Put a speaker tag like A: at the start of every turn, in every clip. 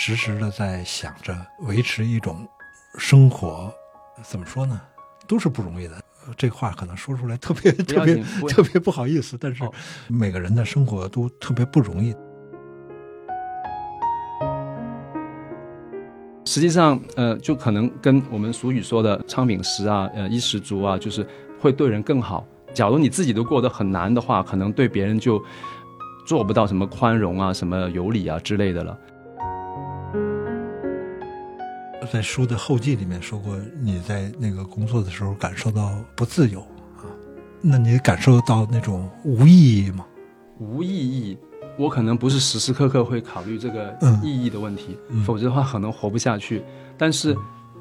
A: 时时的在想着维持一种生活，怎么说呢，都是不容易的。呃这话可能说出来特别特别特别不好意思，但是
B: 哦
A: 每个人的生活都特别不容易。
B: 实际上，呃，就可能跟我们俗语说的“昌饼食啊，呃，衣食足啊”，就是会对人更好。假如你自己都过得很难的话，可能对别人就做不到什么宽容啊、什么有礼啊之类的了。
A: 在书的后记里面说过，你在那个工作的时候感受到不自由啊，那你感受到那种无意义吗？
B: 无意义，我可能不是时时刻刻会考虑这个
A: 嗯
B: 意义的问题，
A: 嗯
B: 否则的话可能活不下去。但是，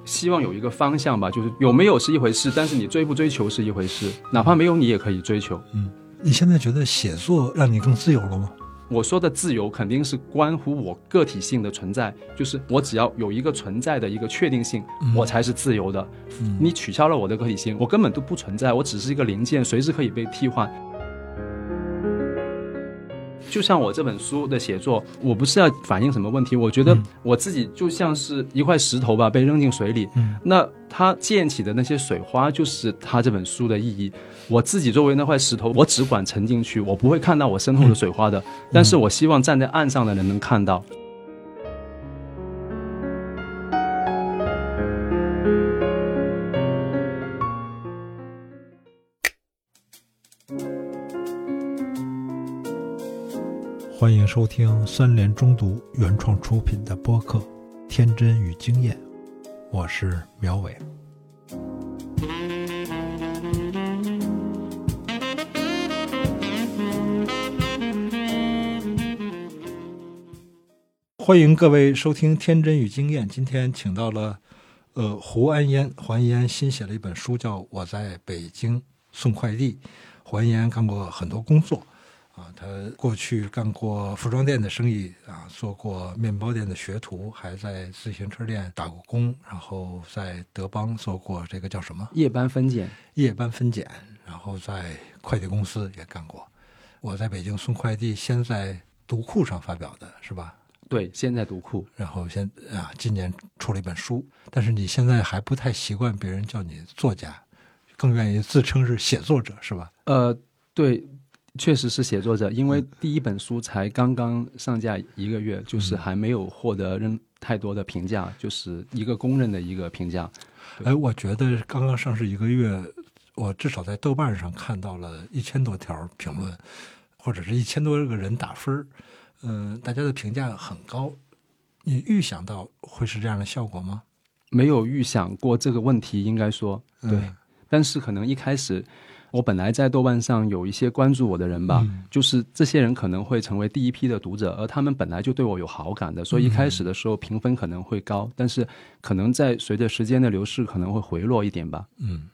B: 希望有一个方向吧，就是有没有是一回事，但是你追不追求是一回事，哪怕没有你也可以追求。
A: 嗯你现在觉得写作让你更自由了吗？
B: 我说的自由肯定是关乎我个体性的存在，就是我只要有一个存在的一个确定性，
A: 嗯
B: 我才是自由的。你取消了我的个体性，我根本都不存在，我只是一个零件，随时可以被替换。就像我这本书的写作，我不是要反映什么问题，我觉得我自己就像是一块石头吧，被扔进水里，
A: 嗯
B: 那它溅起的那些水花，就是它这本书的意义。我自己作为那块石头，我只管沉进去，我不会看到我身后的水花的。但是我希望站在岸上的人能看到。
A: 欢迎收听三联中读原创出品的播客《天真与经验》，我是苗伟。欢迎各位收听《天真与经验》。今天请到了，呃，胡安烟。胡安烟新写了一本书，叫《我在北京送快递》。胡安烟干过很多工作，啊，他过去干过服装店的生意，啊，做过面包店的学徒，还在自行车店打过工，然后在德邦做过这个叫什么
B: 夜班分拣，
A: 夜班分拣，然后在快递公司也干过。我在北京送快递，先在读库上发表的是吧？
B: 对，先在读库。
A: 然后先啊，今年出了一本书，但是你现在还不太习惯别人叫你作家，更愿意自称是写作者，是吧？
B: 呃，对，确实是写作者，因为第一本书才刚刚上架一个月，就是还没有获得任太多的评价，就是一个公认的一个评价。
A: 哎，我觉得刚刚上市一个月，我至少在豆瓣上看到了一千多条评论，或者是一千多个人打分儿，嗯、大家的评价很高。你预想到会是这样的效果吗？
B: 没有预想过这个问题，应该说对，
A: 嗯
B: 但是可能一开始。我本来在豆瓣上有一些关注我的人吧，
A: 嗯
B: 就是这些人可能会成为第一批的读者，而他们本来就对我有好感的，所以一开始的时候评分可能会高，但是可能在随着时间的流逝，可能会回落一点吧。
A: 嗯，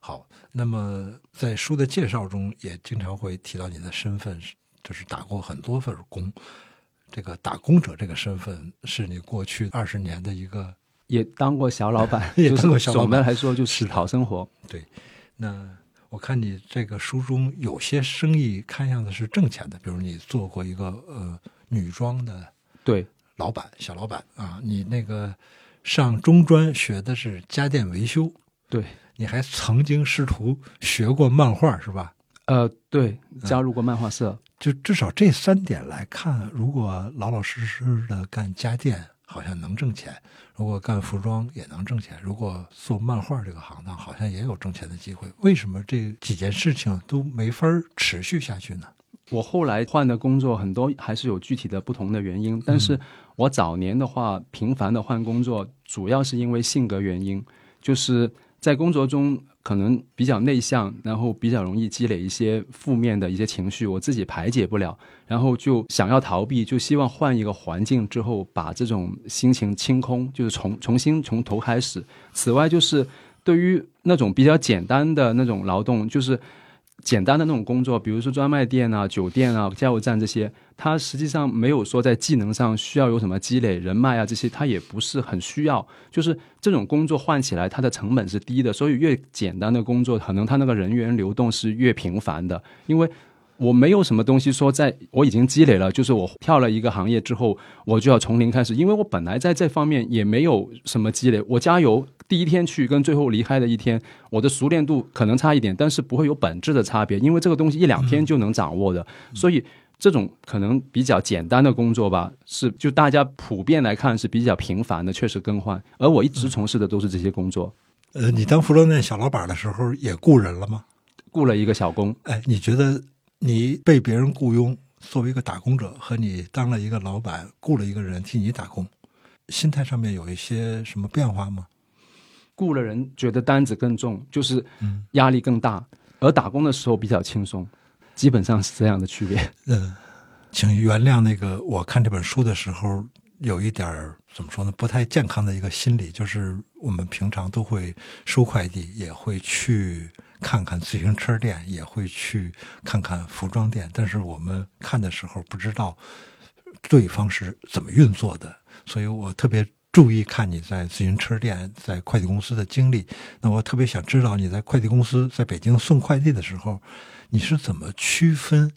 A: 好。那么在书的介绍中也经常会提到你的身份是，就是打过很多份工。这个打工者这个身份是你过去二十年的一个
B: 也当过小老板，
A: 也
B: 就是
A: 当过小老板
B: 总的来说就是讨生活。
A: 对那我看你这个书中有些生意看样子是挣钱的，比如你做过一个呃女装的
B: 对，
A: 老板、小老板啊，你那个上中专学的是家电维修，
B: 对，
A: 你还曾经试图学过漫画是吧？
B: 呃，对，
A: 嗯
B: 加入过漫画社。
A: 就至少这三点来看，如果老老实实的干家电，好像能挣钱；如果干服装也能挣钱；如果做漫画这个行当，好像也有挣钱的机会。为什么这几件事情都没法持续下去呢？
B: 我后来换的工作很多还是有具体的不同的原因，但是我早年的话，频繁的换工作，主要是因为性格原因，就是在工作中可能比较内向，然后比较容易积累一些负面的一些情绪，我自己排解不了，然后就想要逃避，就希望换一个环境之后，把这种心情清空，就是重重新从头开始。此外，就是对于那种比较简单的那种劳动，就是。简单的那种工作，比如说专卖店啊、酒店啊、加油站这些，它实际上没有说在技能上需要有什么积累、人脉啊这些，它也不是很需要。就是这种工作换起来，它的成本是低的，所以越简单的工作，可能它那个人员流动是越频繁的。因为我没有什么东西说，在我已经积累了，就是我跳了一个行业之后，我就要从零开始，因为我本来在这方面也没有什么积累。我加油第一天去跟最后离开的一天，我的熟练度可能差一点，但是不会有本质的差别，因为这个东西一两天就能掌握的。所以这种可能比较简单的工作吧，是就大家普遍来看是比较频繁的，确实更换。而我一直从事的都是这些工作。
A: 呃，你当服装店小老板的时候也雇人了吗？
B: 雇了一个小工。
A: 哎，你觉得？你被别人雇佣作为一个打工者，和你当了一个老板，雇了一个人替你打工，心态上面有一些什么变化吗？
B: 雇了人觉得单子更重，就是压力更大，而打工的时候比较轻松，基本上是这样的区别。
A: 嗯，请原谅那个我看这本书的时候有一点怎么说呢？不太健康的一个心理，就是我们平常都会收快递，也会去。看看自行车店，也会去看看服装店，但是我们看的时候不知道对方是怎么运作的，所以我特别注意看你在自行车店、在快递公司的经历。那我特别想知道你在快递公司在北京送快递的时候，你是怎么区分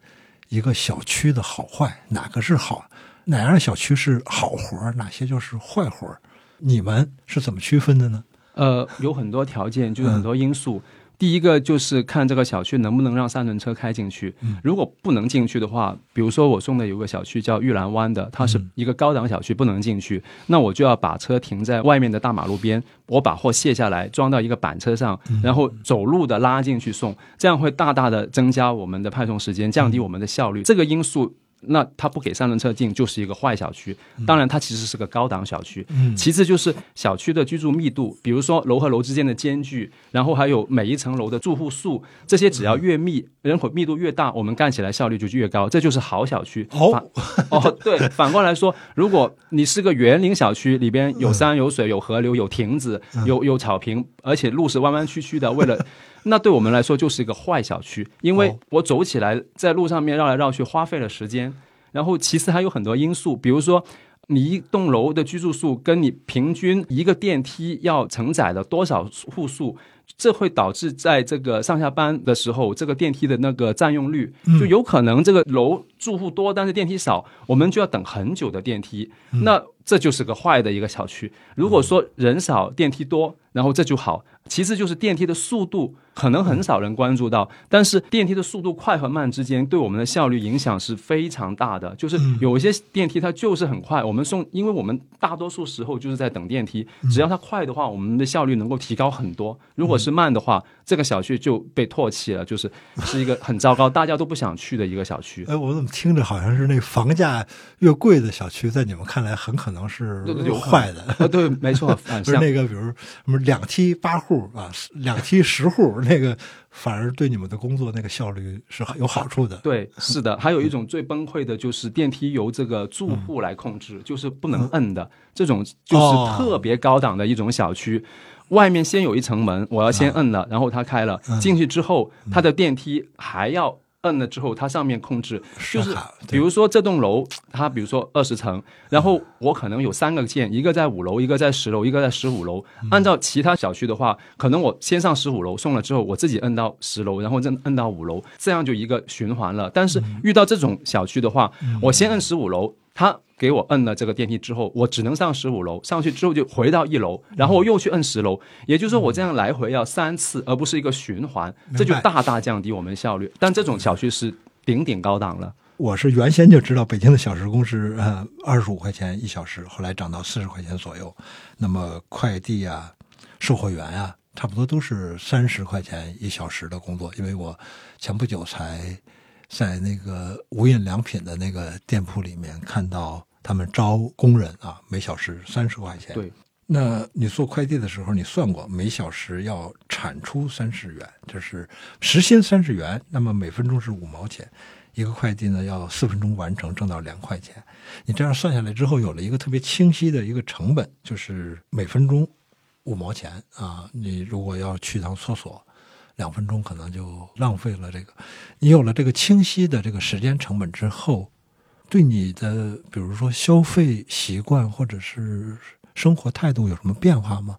A: 一个小区的好坏？哪个是好？哪样小区是好活儿哪些就是坏活儿你们是怎么区分的呢？
B: 呃，有很多条件，就是很多因素。第一个就是看这个小区能不能让三轮车开进去。如果不能进去的话，比如说我送的有个小区叫玉兰湾的，它是一个高档小区，不能进去，那我就要把车停在外面的大马路边，我把货卸下来装到一个板车上，然后走路的拉进去送，这样会大大的增加我们的派送时间，降低我们的效率。这个因素。那它不给三轮车进，就是一个坏小区。当然，它其实是个高档小区。其次就是小区的居住密度，比如说楼和楼之间的间距，然后还有每一层楼的住户数，这些只要越密，人口密度越大，我们干起来效率就越高。这就是好小区。
A: 哦
B: 哦，对，反过来说，如果你是个园林小区，里边有山有水有河流有亭子有有草坪，而且路是弯弯曲曲的，为了。那对我们来说就是一个坏小区，因为我走起来在路上面绕来绕去，花费了时间。然后其次还有很多因素，比如说你一栋楼的居住数跟你平均一个电梯要承载的多少户数。这会导致在这个上下班的时候，这个电梯的那个占用率就有可能这个楼住户多，但是电梯少，我们就要等很久的电梯。那这就是个坏的一个小区。如果说人少电梯多，然后这就好。其次就是电梯的速度可能很少人关注到，但是电梯的速度快和慢之间对我们的效率影响是非常大的。就是有一些电梯它就是很快，我们送，因为我们大多数时候就是在等电梯，只要它快的话，我们的效率能够提高很多。如果是慢的话，这个小区就被唾弃了，就是是一个很糟糕，大家都不想去的一个小区。
A: 哎，我怎么听着好像是那房价越贵的小区，在你们看来很可能是坏的？
B: 啊，对，没错，
A: 不是那个，比如什么两梯八户啊，两梯十户，那个反而对你们的工作那个效率是有好处的。
B: 对，是的。还有一种最崩溃的就是电梯由这个住户来控制，就是不能摁的，这种就是特别高档的一种小区。外面先有一层门，我要先摁了，然后它开了。进去之后，它的电梯还要摁了之后，它上面控制。就是，比如说这栋楼，它比如说二十层，然后我可能有三个键，一个在五楼，一个在十楼，一个在十五楼。按照其他小区的话，可能我先上十五楼送了之后，我自己摁到十楼，然后再摁到五楼，这样就一个循环了。但是遇到这种小区的话，我先摁十五楼，它。给我摁了这个电梯之后，我只能上十五楼，上去之后就回到一楼，然后我又去摁十楼，也就是说我这样来回要三次，而不是一个循环，这就大大降低我们效率。但这种小区是顶顶高档了。
A: 我是原先就知道北京的小时工是呃二十五块钱一小时，后来涨到四十块钱左右。那么快递啊、售货员啊，差不多都是三十块钱一小时的工作。因为我前不久才。在那个无印良品的那个店铺里面，看到他们招工人啊，每小时三十块钱。
B: 对，
A: 那你做快递的时候，你算过每小时要产出三十元，就是时薪三十元，那么每分钟是五毛钱，一个快递呢要四分钟完成，挣到两块钱。你这样算下来之后，有了一个特别清晰的一个成本，就是每分钟五毛钱啊。你如果要去趟厕所。两分钟可能就浪费了。这个，你有了这个清晰的这个时间成本之后，对你的比如说消费习惯或者是生活态度有什么变化吗？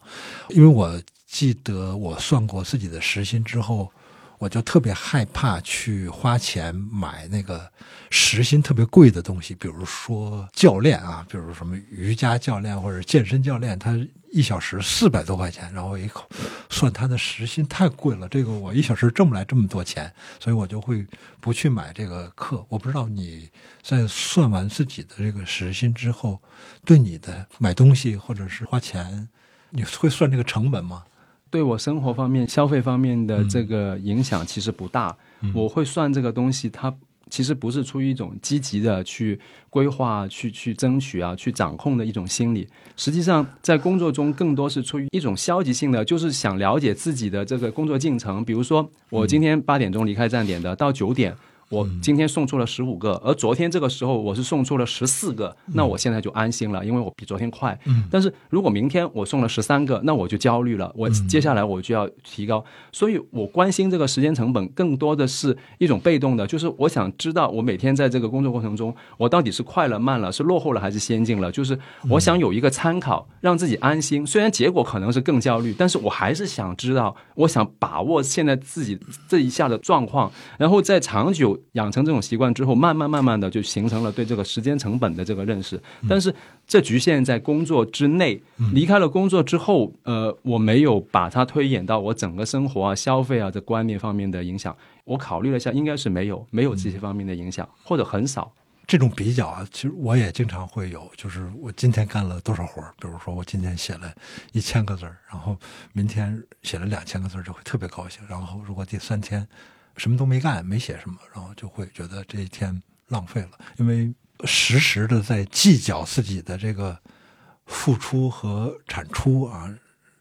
A: 因为我记得我算过自己的时薪之后，我就特别害怕去花钱买那个时薪特别贵的东西，比如说教练啊，比如什么瑜伽教练或者健身教练，他一小时四百多块钱，然后我一口算他的时薪太贵了，这个我一小时挣不来这么多钱，所以我就会不去买这个课。我不知道你在算完自己的这个时薪之后，对你的买东西或者是花钱，你会算这个成本吗？
B: 对我生活方面、消费方面的这个影响其实不大。我会算这个东西，它其实不是出于一种积极的去规划、去去争取啊、去掌控的一种心理。实际上，在工作中更多是出于一种消极性的，就是想了解自己的这个工作进程。比如说，我今天八点钟离开站点的，到九点。我今天送出了十五个，而昨天这个时候我是送出了十四个，那我现在就安心了，因为我比昨天快。但是如果明天我送了十三个，那我就焦虑了，我接下来我就要提高。所以我关心这个时间成本，更多的是一种被动的，就是我想知道我每天在这个工作过程中，我到底是快了、慢了，是落后了还是先进了。就是我想有一个参考，让自己安心。虽然结果可能是更焦虑，但是我还是想知道，我想把握现在自己这一下的状况，然后在长久。养成这种习惯之后，慢慢慢慢的就形成了对这个时间成本的这个认识。但是这局限在工作之内，离开了工作之后，呃，我没有把它推演到我整个生活啊、消费啊这观念方面的影响。我考虑了一下，应该是没有，没有这些方面的影响，或者很少。
A: 这种比较啊，其实我也经常会有，就是我今天干了多少活儿，比如说我今天写了一千个字儿，然后明天写了两千个字儿，就会特别高兴。然后如果第三天，什么都没干，没写什么，然后就会觉得这一天浪费了，因为时时的在计较自己的这个付出和产出啊，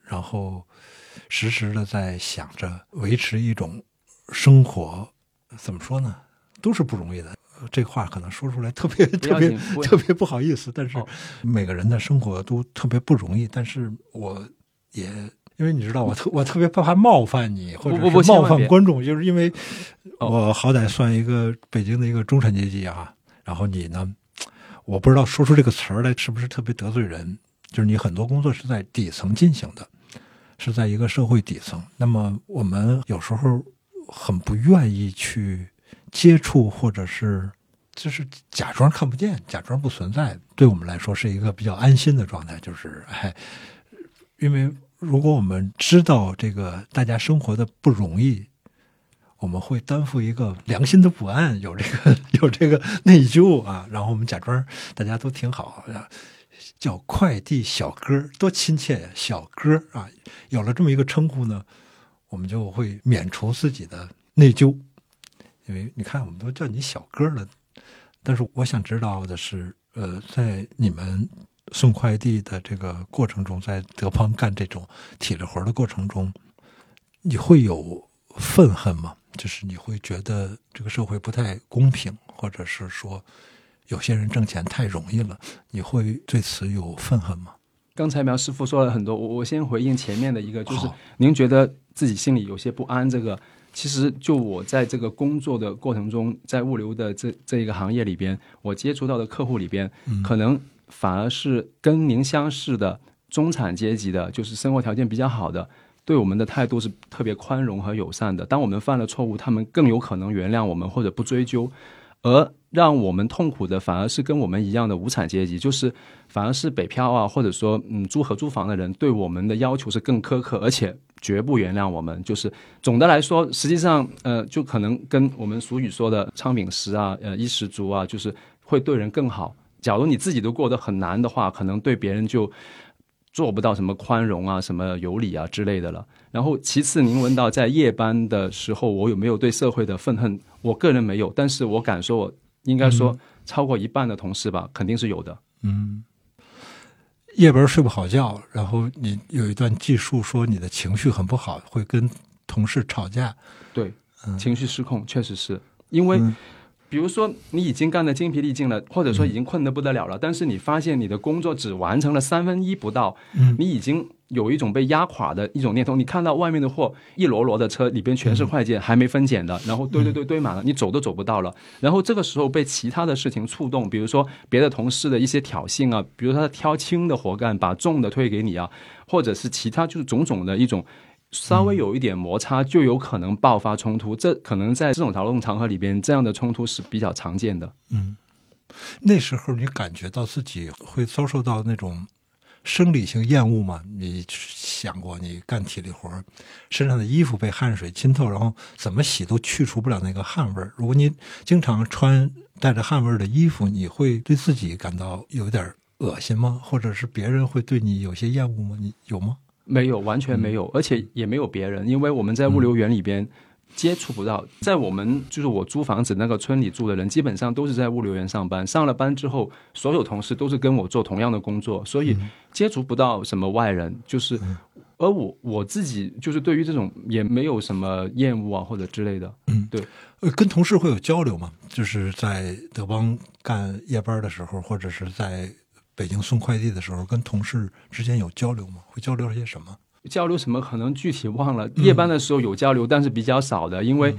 A: 然后时时的在想着维持一种生活，怎么说呢，都是不容易的。这话可能说出来特别特别特别不好意思，但是每个人的生活都特别不容易，但是我也。因为你知道，我特我特别怕冒犯你，或者是冒犯观众，就是因为我好歹算一个北京的一个中产阶级啊。然后你呢，我不知道说出这个词儿来是不是特别得罪人。就是你很多工作是在底层进行的，是在一个社会底层。那么我们有时候很不愿意去接触，或者是就是假装看不见，假装不存在。对我们来说是一个比较安心的状态，就是哎，因为。如果我们知道这个大家生活的不容易，我们会担负一个良心的不安，有这个 有这个内疚啊。然后我们假装大家都挺好，叫快递小哥多亲切呀，小哥啊。有了这么一个称呼呢，我们就会免除自己的内疚，因为你看我们都叫你小哥了。但是我想知道的是，呃，在你们。送快递的这个过程中，在德邦干这种体力活的过程中，你会有愤恨吗？就是你会觉得这个社会不太公平，或者是说有些人挣钱太容易了，你会对此有愤恨吗？
B: 刚才苗师傅说了很多，我我先回应前面的一个，就是您觉得自己心里有些不安。这个其实就我在这个工作的过程中，在物流的这这一个行业里边，我接触到的客户里边，可能。反而是跟您相似的中产阶级的，就是生活条件比较好的，对我们的态度是特别宽容和友善的。当我们犯了错误，他们更有可能原谅我们或者不追究。而让我们痛苦的，反而是跟我们一样的无产阶级，就是反而是北漂啊，或者说嗯租合租房的人，对我们的要求是更苛刻，而且绝不原谅我们。就是总的来说，实际上呃，就可能跟我们俗语说的“昌饼食啊，呃衣食足啊”，就是会对人更好。假如你自己都过得很难的话，可能对别人就做不到什么宽容啊、什么有理啊之类的了。然后，其次，您问到在夜班的时候，我有没有对社会的愤恨？我个人没有，但是我敢说，我应该说超过一半的同事吧，肯定是有的。
A: 嗯，夜班睡不好觉，然后你有一段记述说你的情绪很不好，会跟同事吵架。
B: 对，情绪失控，确实是因为。比如说，你已经干得精疲力尽了，或者说已经困得不得了了，但是你发现你的工作只完成了三分一不到，你已经有一种被压垮的一种念头。你看到外面的货一摞摞的车里边全是快件，还没分拣的，然后堆堆堆堆满了，你走都走不到了。然后这个时候被其他的事情触动，比如说别的同事的一些挑衅啊，比如他挑轻的活干，把重的推给你啊，或者是其他就是种种的一种。稍微有一点摩擦，就有可能爆发冲突。这可能在这种劳动场合里边，这样的冲突是比较常见的。
A: 嗯，那时候你感觉到自己会遭受到那种生理性厌恶吗？你想过你干体力活，身上的衣服被汗水浸透，然后怎么洗都去除不了那个汗味儿。如果你经常穿带着汗味儿的衣服，你会对自己感到有点恶心吗？或者是别人会对你有些厌恶吗？你有吗？
B: 没有，完全没有，而且也没有别人，因为我们在物流园里边接触不到。在我们就是我租房子那个村里住的人，基本上都是在物流园上班。上了班之后，所有同事都是跟我做同样的工作，所以接触不到什么外人。就是，而我我自己就是对于这种也没有什么厌恶啊或者之类的。
A: 嗯，
B: 对。
A: 呃，跟同事会有交流吗？就是在德邦干夜班的时候，或者是在。北京送快递的时候，跟同事之间有交流吗？会交流些什么？
B: 交流什么？可能具体忘了。夜班的时候有交流，但是比较少的，因为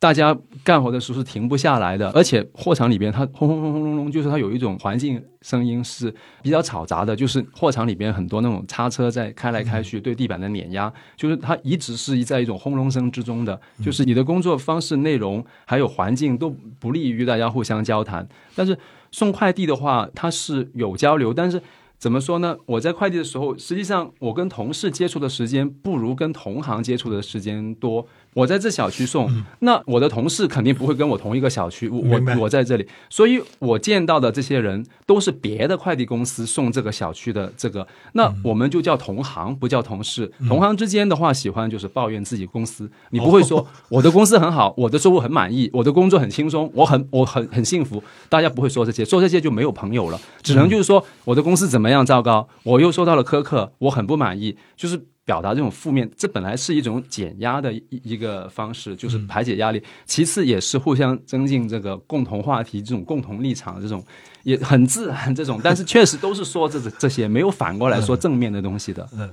B: 大家干活的时候是停不下来的，而且货场里边它轰轰轰轰隆隆，就是它有一种环境声音是比较嘈杂的，就是货场里边很多那种叉车在开来开去，对地板的碾压，就是它一直是在一种轰隆声之中的，就是你的工作方式、内容还有环境都不利于大家互相交谈，但是。送快递的话，它是有交流，但是怎么说呢？我在快递的时候，实际上我跟同事接触的时间不如跟同行接触的时间多。我在这小区送，那我的同事肯定不会跟我同一个小区。我我我在这里，所以我见到的这些人都是别的快递公司送这个小区的这个，那我们就叫同行，不叫同事。同行之间的话，喜欢就是抱怨自己公司，你不会说 我的公司很好，我的收入很满意，我的工作很轻松，我很我很很幸福。大家不会说这些，说这些就没有朋友了，只能就是说我的公司怎么样糟糕，我又受到了苛刻，我很不满意，就是。表达这种负面，这本来是一种减压的一一个方式，就是排解压力。其次，也是互相增进这个共同话题、这种共同立场，这种也很自然。这种，但是确实都是说这这些，没有反过来说正面的东西的。
A: 嗯。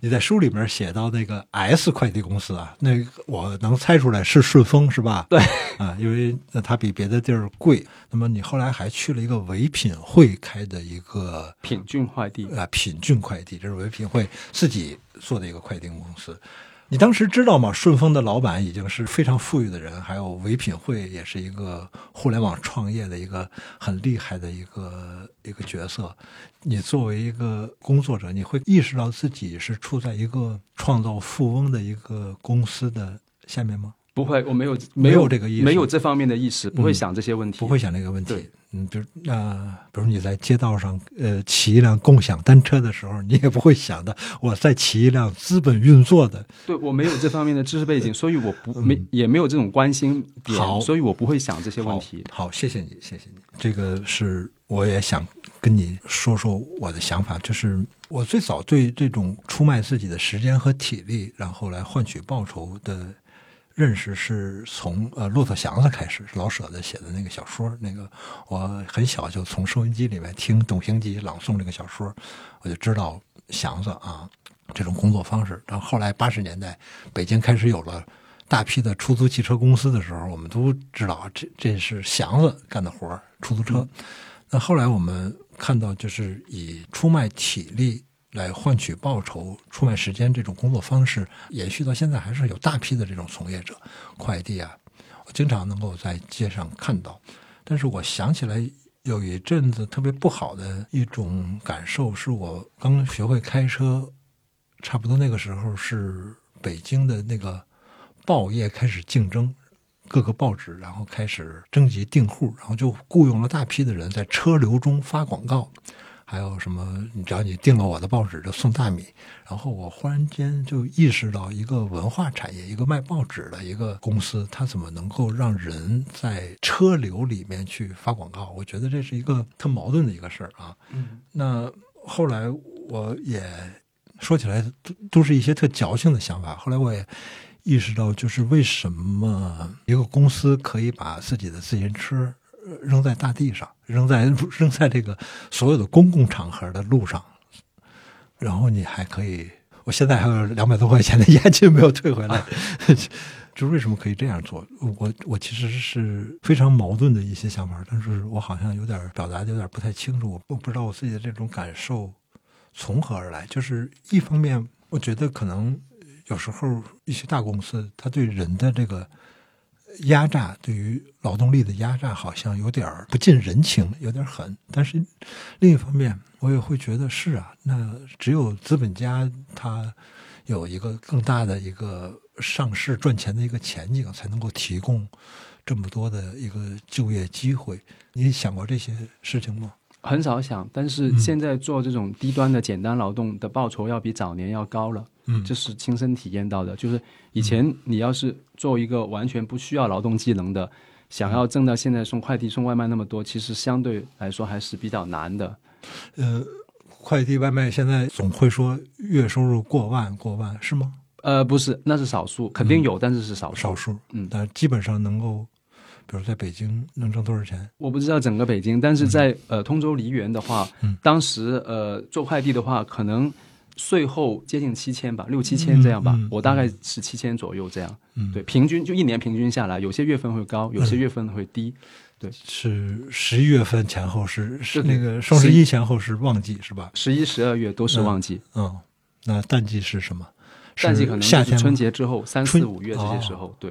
A: 你在书里面写到那个 S 快递公司啊，那我能猜出来是顺丰是吧？
B: 对，
A: 啊，因为那它比别的地儿贵。那么你后来还去了一个唯品会开的一个
B: 品骏快递
A: 啊，品骏快递，这是唯品会自己做的一个快递公司。你当时知道吗？顺丰的老板已经是非常富裕的人，还有唯品会也是一个互联网创业的一个很厉害的一个一个角色。你作为一个工作者，你会意识到自己是处在一个创造富翁的一个公司的下面吗？
B: 不会，我没有
A: 没
B: 有
A: 这个意识，
B: 没有这方面的意识，不会想这些问题，
A: 不会想这个问题。嗯，比如那，比如你在街道上，呃，骑一辆共享单车的时候，你也不会想到，我在骑一辆资本运作的。
B: 对我没有这方面的知识背景，所以我不没也没有这种关心点，所以我不会想这些问题。
A: 好，谢谢你，谢谢你。这个是我也想跟你说说我的想法，就是我最早对这种出卖自己的时间和体力，然后来换取报酬的。认识是从呃《骆驼祥子》开始，老舍的写的那个小说。那个我很小就从收音机里面听董行吉朗诵这个小说，我就知道祥子啊这种工作方式。然后后来八十年代北京开始有了大批的出租汽车公司的时候，我们都知道这这是祥子干的活出租车。那后来我们看到，就是以出卖体力。来换取报酬、出卖时间这种工作方式延续到现在，还是有大批的这种从业者。快递啊，我经常能够在街上看到。但是我想起来有一阵子特别不好的一种感受，是我刚学会开车，差不多那个时候是北京的那个报业开始竞争，各个报纸然后开始征集订户，然后就雇佣了大批的人在车流中发广告。还有什么？只要你订了我的报纸，就送大米。然后我忽然间就意识到，一个文化产业，一个卖报纸的一个公司，它怎么能够让人在车流里面去发广告？我觉得这是一个特矛盾的一个事儿啊。
B: 嗯。
A: 那后来我也说起来，都都是一些特矫情的想法。后来我也意识到，就是为什么一个公司可以把自己的自行车。扔在大地上，扔在 扔在这个所有的公共场合的路上，然后你还可以，我现在还有两百多块钱的押金没有退回来，就为什么可以这样做？我我其实是非常矛盾的一些想法，但是我好像有点表达的有点不太清楚，我不知道我自己的这种感受从何而来。就是一方面，我觉得可能有时候一些大公司，它对人的这个压榨，对于劳动力的压榨，好像有点不近人情，有点狠。但是另一方面，我也会觉得是啊，那只有资本家他有一个更大的一个上市赚钱的一个前景，才能够提供这么多的一个就业机会。你想过这些事情吗？
B: 很少想，但是现在做这种低端的简单劳动的报酬要比早年要高了。
A: 嗯
B: 这是亲身体验到的。就是以前你要是做一个完全不需要劳动技能的，想要挣到现在送快递、送外卖那么多，其实相对来说还是比较难的。
A: 呃，快递外卖现在总会说月收入过万过万是吗？
B: 呃，不是，那是少数，肯定有，但是是少数。
A: 少数，
B: 嗯
A: 但基本上能够，比如在北京能挣多少钱？
B: 我不知道整个北京，但是在、呃通州梨园的话，
A: 嗯
B: 当时呃做快递的话，可能税后接近七千吧，六七千这样吧，我大概是七千左右这样。
A: 嗯，
B: 对，，平均就一年平均下来，有些月份会高，有些月份会低。
A: 对是十一月份前后是是那个双十一前后是旺季是吧？
B: 十一、十二月都是旺季，
A: 嗯，那淡季是什么？
B: 淡季可能就是
A: 夏天
B: 春节之后三四五月这些时候。对，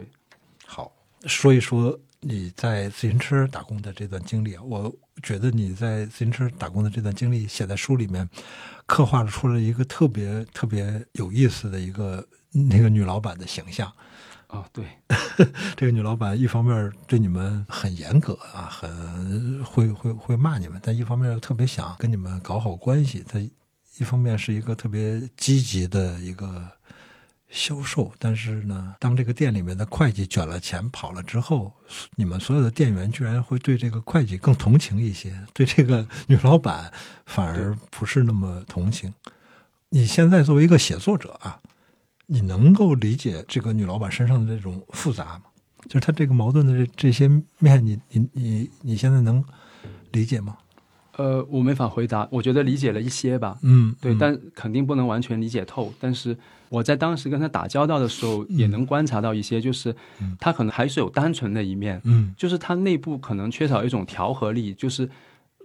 A: 好，说一说你在自行车打工的这段经历啊。我觉得你在自行车打工的这段经历写在书里面，刻画出了一个特别特别有意思的一个那个女老板的形象。
B: 哦，对，
A: 这个女老板一方面对你们很严格啊，很会会会骂你们，但一方面又特别想跟你们搞好关系。她一方面是一个特别积极的一个销售，但是呢，当这个店里面的会计卷了钱跑了之后，你们所有的店员居然会对这个会计更同情一些，对这个女老板反而不是那么同情。你现在作为一个写作者啊，你能够理解这个女老板身上的这种复杂吗？就是她这个矛盾的这这些面，你你你你现在能理解吗？
B: 呃，我没法回答，我觉得理解了一些吧。
A: 嗯，
B: 对，
A: 嗯
B: 但肯定不能完全理解透。但是我在当时跟他打交道的时候，也能观察到一些，就是
A: 嗯。
B: 他可能还是有单纯的一面，
A: 嗯。
B: 就是他内部可能缺少一种调和力，就是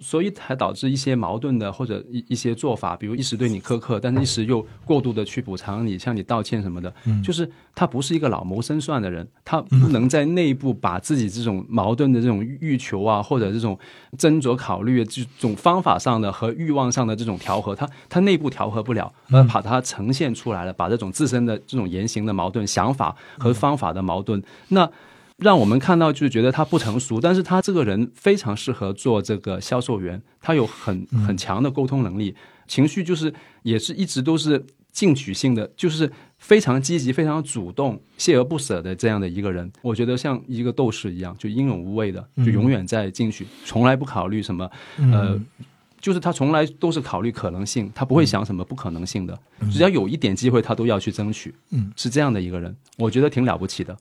B: 所以才导致一些矛盾的或者一一些做法，比如一时对你苛刻，但是一时又过度的去补偿你，向你道歉什么的，
A: 嗯。
B: 就是他不是一个老谋深算的人，他不能在内部把自己这种矛盾的这种欲求啊，或者这种斟酌考虑这种方法上的和欲望上的这种调和，他他内部调和不了，而把它呈现出来了，把这种自身的这种言行的矛盾、想法和方法的矛盾，那。让我们看到就是觉得他不成熟，但是他这个人非常适合做这个销售员，他有很很强的沟通能力，情绪就是也是一直都是进取性的，就是非常积极、非常主动、锲而不舍的这样的一个人。我觉得像一个斗士一样，就英勇无畏的，就永远在进取，从来不考虑什么呃。就是他从来都是考虑可能性，他不会想什么不可能性的，只要有一点机会，他都要去争取。
A: 嗯，
B: 是这样的一个人，我觉得挺了不起的。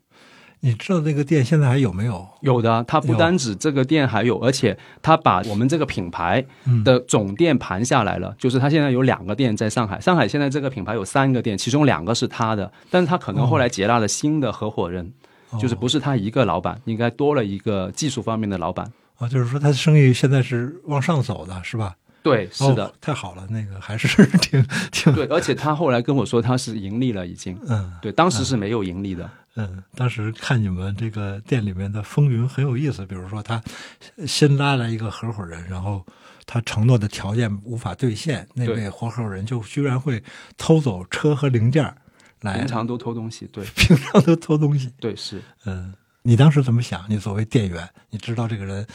A: 你知道那个店现在还有没有？
B: 有的，他不单指这个店还有，而且他把我们这个品牌的总店盘下来了，就是他现在有两个店在上海，上海现在这个品牌有三个店，其中两个是他的，但是他可能后来接纳了新的合伙人，就是不是他一个老板，应该多了一个技术方面的老板。
A: 啊，就是说他的生意现在是往上走的，是吧？
B: 对，是的，
A: 哦、太好了，那个还是 挺挺。
B: 对，而且他后来跟我说他是盈利了，已经，
A: 嗯
B: 对，当时是没有盈利的。
A: 嗯，当时看你们这个店里面的风云很有意思，比如说他新拉来一个合伙人，然后他承诺的条件无法兑现，那位合伙人就居然会偷走车和零件来，
B: 平常都偷东西，对，
A: 平常都偷东西，
B: 对，是，
A: 嗯，你当时怎么想？你作为店员，你知道这个人，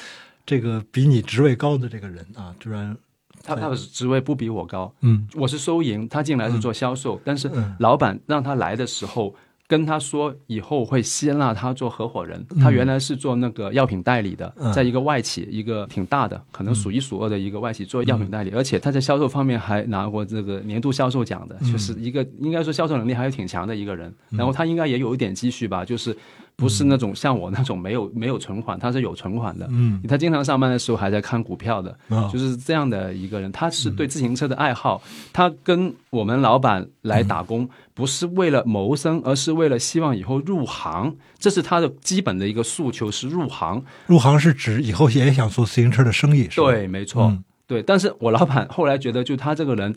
A: 这个比你职位高的这个人啊，居然
B: 他他的职位不比我高，
A: 嗯，
B: 我是收银，他进来是做销售，但是
A: 嗯。
B: 老板让他来的时候。跟他说以后会吸纳他做合伙人，
A: 嗯。
B: 他原来是做那个药品代理的，
A: 嗯。
B: 在一个外企，一个挺大的，可能数一数二的一个外企做药品代理，
A: 嗯
B: 而且他在销售方面还拿过这个年度销售奖的，就是一个应该说销售能力还是挺强的一个人。
A: 嗯。
B: 然后他应该也有一点积蓄吧，就是不是那种像我那种没有没有存款，他是有存款的。
A: 嗯，
B: 他经常上班的时候还在看股票的，
A: 哦
B: 就是这样的一个人。他是对自行车的爱好，他跟我们老板来打工，不是为了谋生，而是为了希望以后入行，这是他的基本的一个诉求，是入行。
A: 入行是指以后也想做自行车的生意，是吧？
B: 对，没错，
A: 嗯
B: 对。但是我老板后来觉得，就他这个人。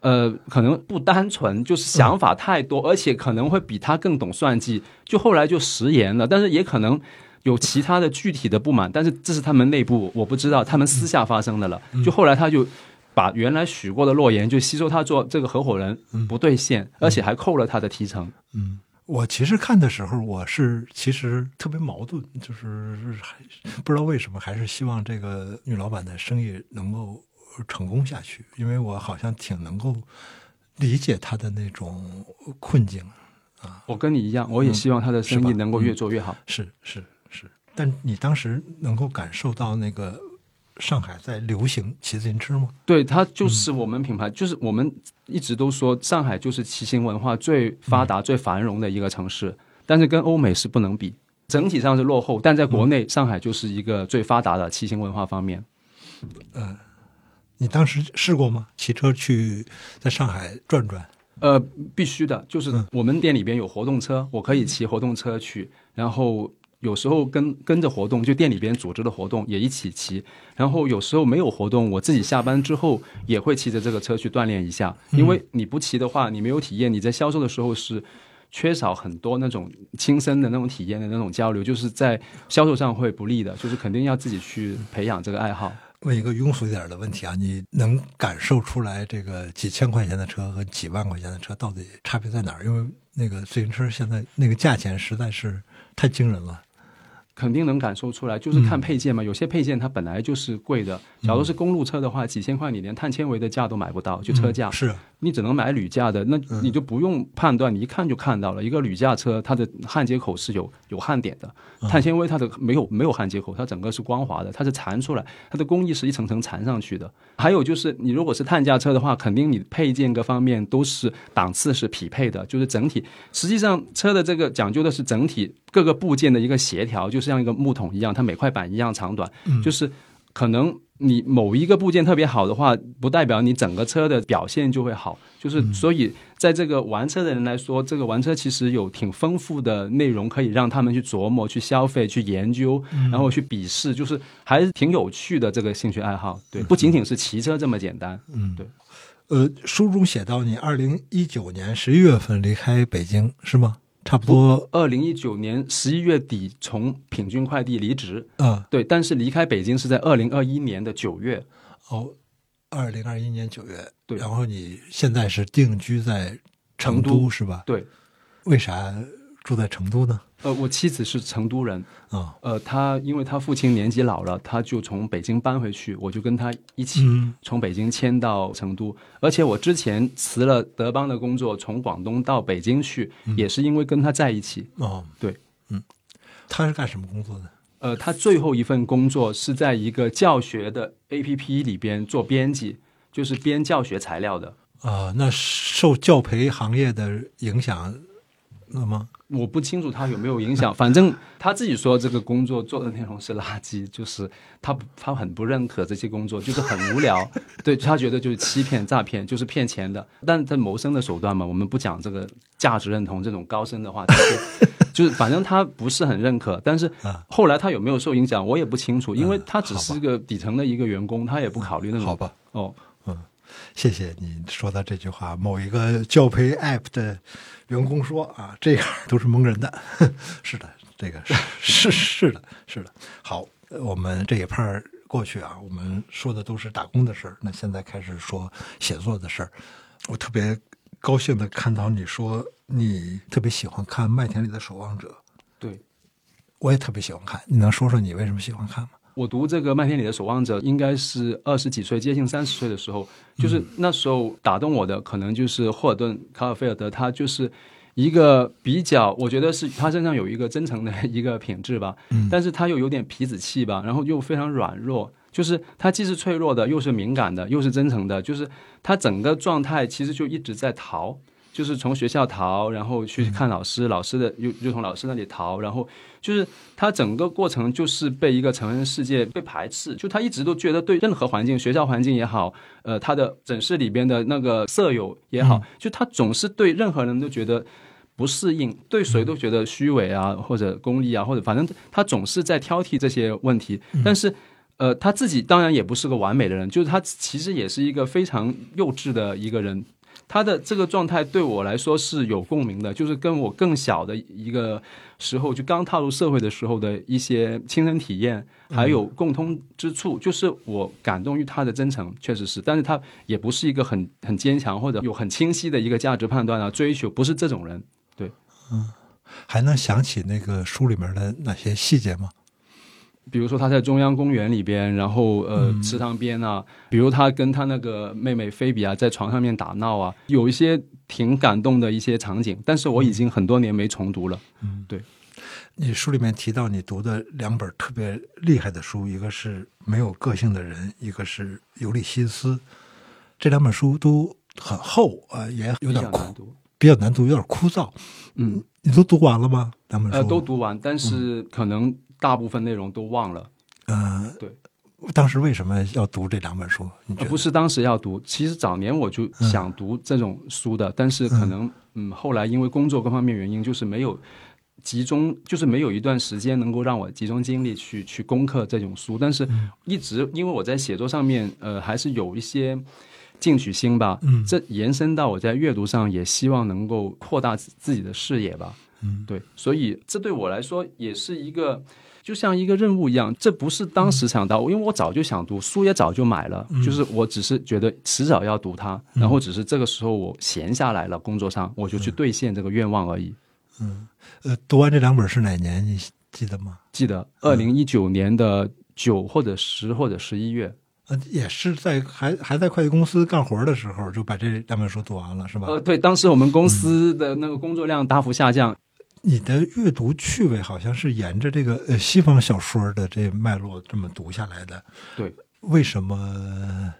B: 呃，可能不单纯，就是想法太多，而且可能会比他更懂算计，就后来就食言了。但是也可能有其他的具体的不满，但是这是他们内部我不知道，他们私下发生的了。就后来他就把原来许过的诺言就吸收他做这个合伙人不兑现，而且还扣了他的提成。
A: 嗯，我其实看的时候，我是其实特别矛盾，就是还不知道为什么，还是希望这个女老板的生意能够。成功下去，因为我好像挺能够理解他的那种困境啊。
B: 我跟你一样，我也希望他的生意能够越做越好。
A: 是是是，但你当时能够感受到那个上海在流行骑自行车吗？
B: 对，它就是我们品牌，就是我们一直都说上海就是骑行文化最发达、最繁荣的一个城市，但是跟欧美是不能比，整体上是落后。但在国内，上海就是一个最发达的骑行文化方面。
A: 嗯。你当时试过吗？骑车去在上海转转？
B: 呃，必须的，就是我们店里边有活动车，我可以骑活动车去。然后有时候跟跟着活动，就店里边组织的活动也一起骑。然后有时候没有活动，我自己下班之后也会骑着这个车去锻炼一下。因为你不骑的话，你没有体验，你在销售的时候是缺少很多那种亲身的那种体验的那种交流，就是在销售上会不利的。就是肯定要自己去培养这个爱好。
A: 问一个庸俗一点的问题啊，你能感受出来这个几千块钱的车和几万块钱的车到底差别在哪儿？因为那个自行车现在那个价钱实在是太惊人了。
B: 肯定能感受出来，就是看配件嘛。有些配件它本来就是贵的。假如是公路车的话，几千块你连碳纤维的价都买不到，就车架。
A: 是。
B: 你只能买铝架的，那你就不用判断，你一看就看到了。一个铝架车，它的焊接口是有有焊点的，碳纤维它的没有没有焊接口，它整个是光滑的，它是缠出来，它的工艺是一层层缠上去的。还有就是，你如果是碳架车的话，肯定你配件各方面都是档次是匹配的，就是整体。实际上车的这个讲究的是整体各个部件的一个协调，就像一个木桶一样，它每块板一样长短，就是可能。你某一个部件特别好的话，不代表你整个车的表现就会好。就是所以，在这个玩车的人来说，这个玩车其实有挺丰富的内容，可以让他们去琢磨、去消费、去研究，然后去比试，就是还是挺有趣的这个兴趣爱好。对，不仅仅是骑车这么简单。
A: 嗯，
B: 对。
A: 呃，书中写到你二零一九年十一月份离开北京，是吗？差不多，
B: 二零一九年十一月底从品君快递离职，
A: 嗯，
B: 对，但是离开北京是在二零二一年的九月，
A: 哦，二零二一年九月，
B: 对，
A: 然后你现在是定居在
B: 成
A: 都，是吧？
B: 对，
A: 为啥住在成都呢？
B: 呃，我妻子是成都人
A: 啊，
B: 呃，他因为他父亲年纪老了，他就从北京搬回去，我就跟他一起从北京迁到成都。而且我之前辞了德邦的工作，从广东到北京去，也是因为跟他在一起。
A: 哦，
B: 对，
A: 嗯，他是干什么工作的？
B: 呃，他最后一份工作是在一个教学的 APP 里边做编辑，就是编教学材料的。
A: 啊，那受教培行业的影响了吗？
B: 我不清楚他有没有影响，反正他自己说这个工作做的内容是垃圾，就是他他很不认可这些工作，就是很无聊，对他觉得就是欺骗、诈骗，就是骗钱的。但在谋生的手段嘛，我们不讲这个价值认同这种高深的话题，就是反正他不是很认可。但是后来他有没有受影响，我也不清楚，因为他只是个底层的一个员工，他也不考虑那种。
A: 好吧，
B: 哦，
A: 嗯，谢谢你说的这句话。某一个教培 app 的。员工说：“啊，这样都是蒙人的。是的，这个是是是的，是的。好，我们这一派过去啊，我们说的都是打工的事儿。那现在开始说写作的事儿。我特别高兴的看到你说你特别喜欢看《麦田里的守望者》。
B: 对，
A: 我也特别喜欢看。你能说说你为什么喜欢看吗？
B: 我读这个《麦田里的守望者》应该是二十几岁，接近三十岁的时候，就是那时候打动我的，可能就是霍尔顿·卡尔菲尔德，他就是一个比较，我觉得是他身上有一个真诚的一个品质吧，但是他又有点痞子气吧，然后又非常软弱，就是他既是脆弱的，又是敏感的，又是真诚的，就是他整个状态其实就一直在逃。就是从学校逃，然后去看老师，老师的又又从老师那里逃，然后就是他整个过程就是被一个成人世界被排斥，就他一直都觉得对任何环境，学校环境也好，呃，他的诊室里边的那个舍友也好，就他总是对任何人都觉得不适应，对谁都觉得虚伪啊，或者功利啊，或者反正他总是在挑剔这些问题，但是。呃，他自己当然也不是个完美的人，就是他其实也是一个非常幼稚的一个人。他的这个状态对我来说是有共鸣的，就是跟我更小的一个时候，就刚踏入社会的时候的一些亲身体验，还有共通之处，就是我感动于他的真诚，确实是。但是他也不是一个很很坚强或者有很清晰的一个价值判断啊追求，不是这种人。对，
A: 嗯，还能想起那个书里面的哪些细节吗？
B: 比如说他在中央公园里边，然后呃池塘边啊，比如他跟他那个妹妹菲比啊在床上面打闹啊，有一些挺感动的一些场景。但是我已经很多年没重读了。
A: 嗯，
B: 对。
A: 你书里面提到你读的两本特别厉害的书，一个是《没有个性的人》，一个是《尤利西斯》。这两本书都很厚啊，也有点
B: 难读，
A: 比较难读，有点枯燥。
B: 嗯，
A: 你都读完了吗？两本书？
B: 呃，都读完，但是可能。大部分内容都忘了，
A: 嗯，
B: 对。
A: 当时为什么要读这两本书？
B: 不是当时要读，其实早年我就想读这种书的，但是可能嗯，后来因为工作各方面原因，就是没有集中，就是没有一段时间能够让我集中精力去去攻克这种书。但是一直因为我在写作上面，呃，还是有一些进取心吧。
A: 嗯，
B: 这延伸到我在阅读上，也希望能够扩大自己的视野吧。
A: 嗯，
B: 对，所以这对我来说也是一个。就像一个任务一样，这不是当时想到，因为我早就想读书，也早就买了，就是我只是觉得迟早要读它，然后只是这个时候我闲下来了，工作上我就去兑现这个愿望而已。
A: 嗯，呃，读完这两本是哪年？你记得吗？
B: 记得，二零一九年的九或者十或者十一月。
A: 呃，也是在还还在快递公司干活的时候，就把这两本书读完了，是吧？
B: 呃，对，当时我们公司的那个工作量大幅下降。
A: 你的阅读趣味好像是沿着这个呃西方小说的这脉络这么读下来的，
B: 对？
A: 为什么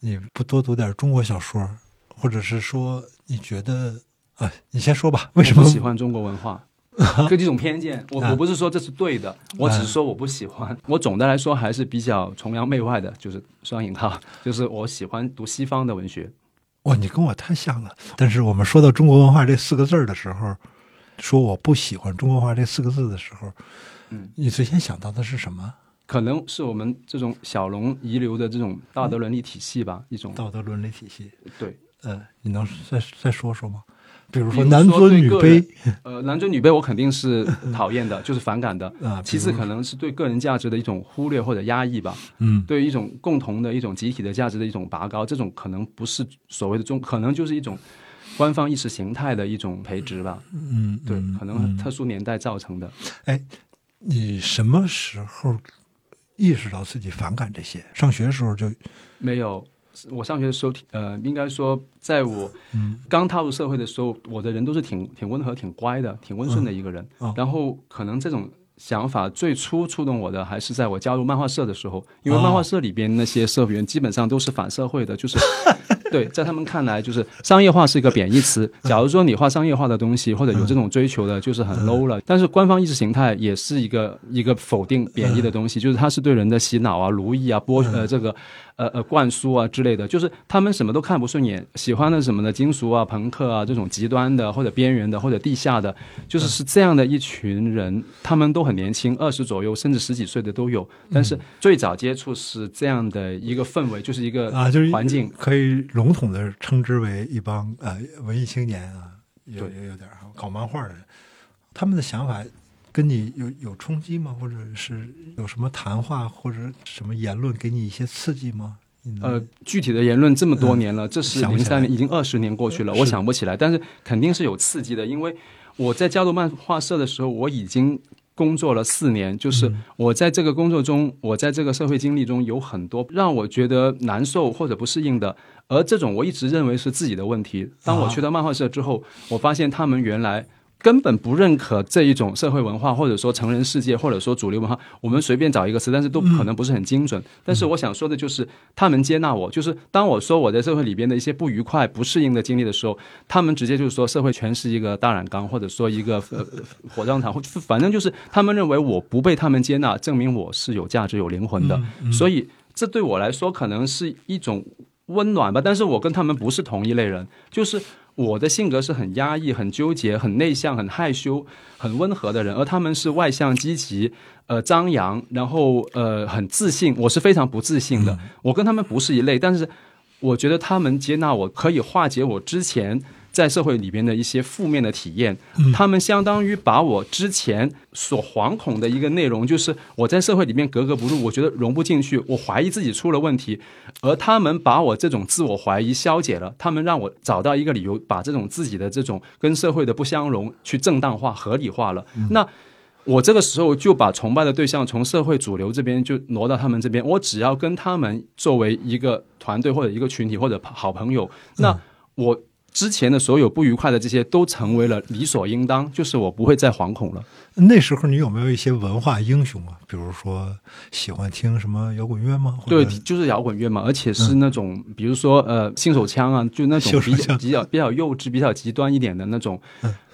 A: 你不多读点中国小说，或者是说你觉得啊？你先说吧，为什么
B: 喜欢中国文化？这几种偏见，我我不是说这是对的，我只是说我不喜欢。我总的来说还是比较崇洋媚外的，就是双引号，就是我喜欢读西方的文学。
A: 哇，你跟我太像了。但是我们说到中国文化这四个字的时候。说我不喜欢中国话这四个字的时候，
B: 嗯，
A: 你最先想到的是什么？
B: 可能是我们这种小龙遗留的这种道德伦理体系吧，一种
A: 道德伦理体系。
B: 对，
A: 呃，你能再再说说吗？比如说男尊女卑，
B: 呃，男尊女卑我肯定是讨厌的，就是反感的。
A: 啊，
B: 其次可能是对个人价值的一种忽略或者压抑吧。
A: 嗯，
B: 对一种共同的一种集体的价值的一种拔高，这种可能不是所谓的中，可能就是一种。官方意识形态的一种培植吧，
A: 嗯，
B: 对，可能特殊年代造成的。
A: 哎，你什么时候意识到自己反感这些？上学的时候就
B: 没有。我上学的时候，呃，应该说，在我刚踏入社会的时候，我的人都是挺挺温和、挺乖的、挺温顺的一个人。然后，可能这种想法最初触动我的，还是在我加入漫画社的时候，因为漫画社里边那些社员基本上都是反社会的，就是。对，在他们看来，就是商业化是一个贬义词。假如说你画商业化的东西，或者有这种追求的，就是很 low 了。但是官方意识形态也是一个一个否定贬义的东西，就是它是对人的洗脑啊、奴役啊、剥呃这个呃呃灌输啊之类的。就是他们什么都看不顺眼，喜欢的什么的金属啊、朋克啊这种极端的或者边缘的或者地下的，就是是这样的一群人。他们都很年轻，二十左右甚至十几岁的都有。但是最早接触是这样的一个氛围，就是一个
A: 啊，就是
B: 环境
A: 可以。笼统的称之为一帮呃文艺青年啊，有有有点搞漫画的人，他们的想法跟你有有冲击吗？或者是有什么谈话或者什么言论给你一些刺激吗？
B: 呃，具体的言论这么多年了，这是零三年，已经二十年过去了，我想不起来。但是肯定是有刺激的，因为我在加入漫画社的时候，我已经。工作了四年，就是我在这个工作中，我在这个社会经历中有很多让我觉得难受或者不适应的，而这种我一直认为是自己的问题。当我去到漫画社之后，我发现他们原来。根本不认可这一种社会文化，或者说成人世界，或者说主流文化。我们随便找一个词，但是都可能不是很精准。但是我想说的就是，他们接纳我，就是当我说我在社会里边的一些不愉快、不适应的经历的时候，他们直接就是说社会全是一个大染缸，或者说一个呃 火葬场，或反正就是他们认为我不被他们接纳，证明我是有价值、有灵魂的。所以这对我来说可能是一种。温暖吧，但是我跟他们不是同一类人，就是我的性格是很压抑、很纠结、很内向、很害羞、很温和的人，而他们是外向、积极、呃张扬，然后呃很自信，我是非常不自信的，我跟他们不是一类，但是我觉得他们接纳我，可以化解我之前。在社会里边的一些负面的体验，他们相当于把我之前所惶恐的一个内容，就是我在社会里面格格不入，我觉得融不进去，我怀疑自己出了问题，而他们把我这种自我怀疑消解了，他们让我找到一个理由，把这种自己的这种跟社会的不相容去正当化、合理化了。那我这个时候就把崇拜的对象从社会主流这边就挪到他们这边，我只要跟他们作为一个团队或者一个群体或者好朋友，那我。之前的所有不愉快的这些都成为了理所应当，就是我不会再惶恐了。
A: 那时候你有没有一些文化英雄啊？比如说喜欢听什么摇滚乐吗？
B: 对，就是摇滚乐嘛，而且是那种，比如说呃，新手枪啊，就那种比较比较比较幼稚、比较极端一点的那种，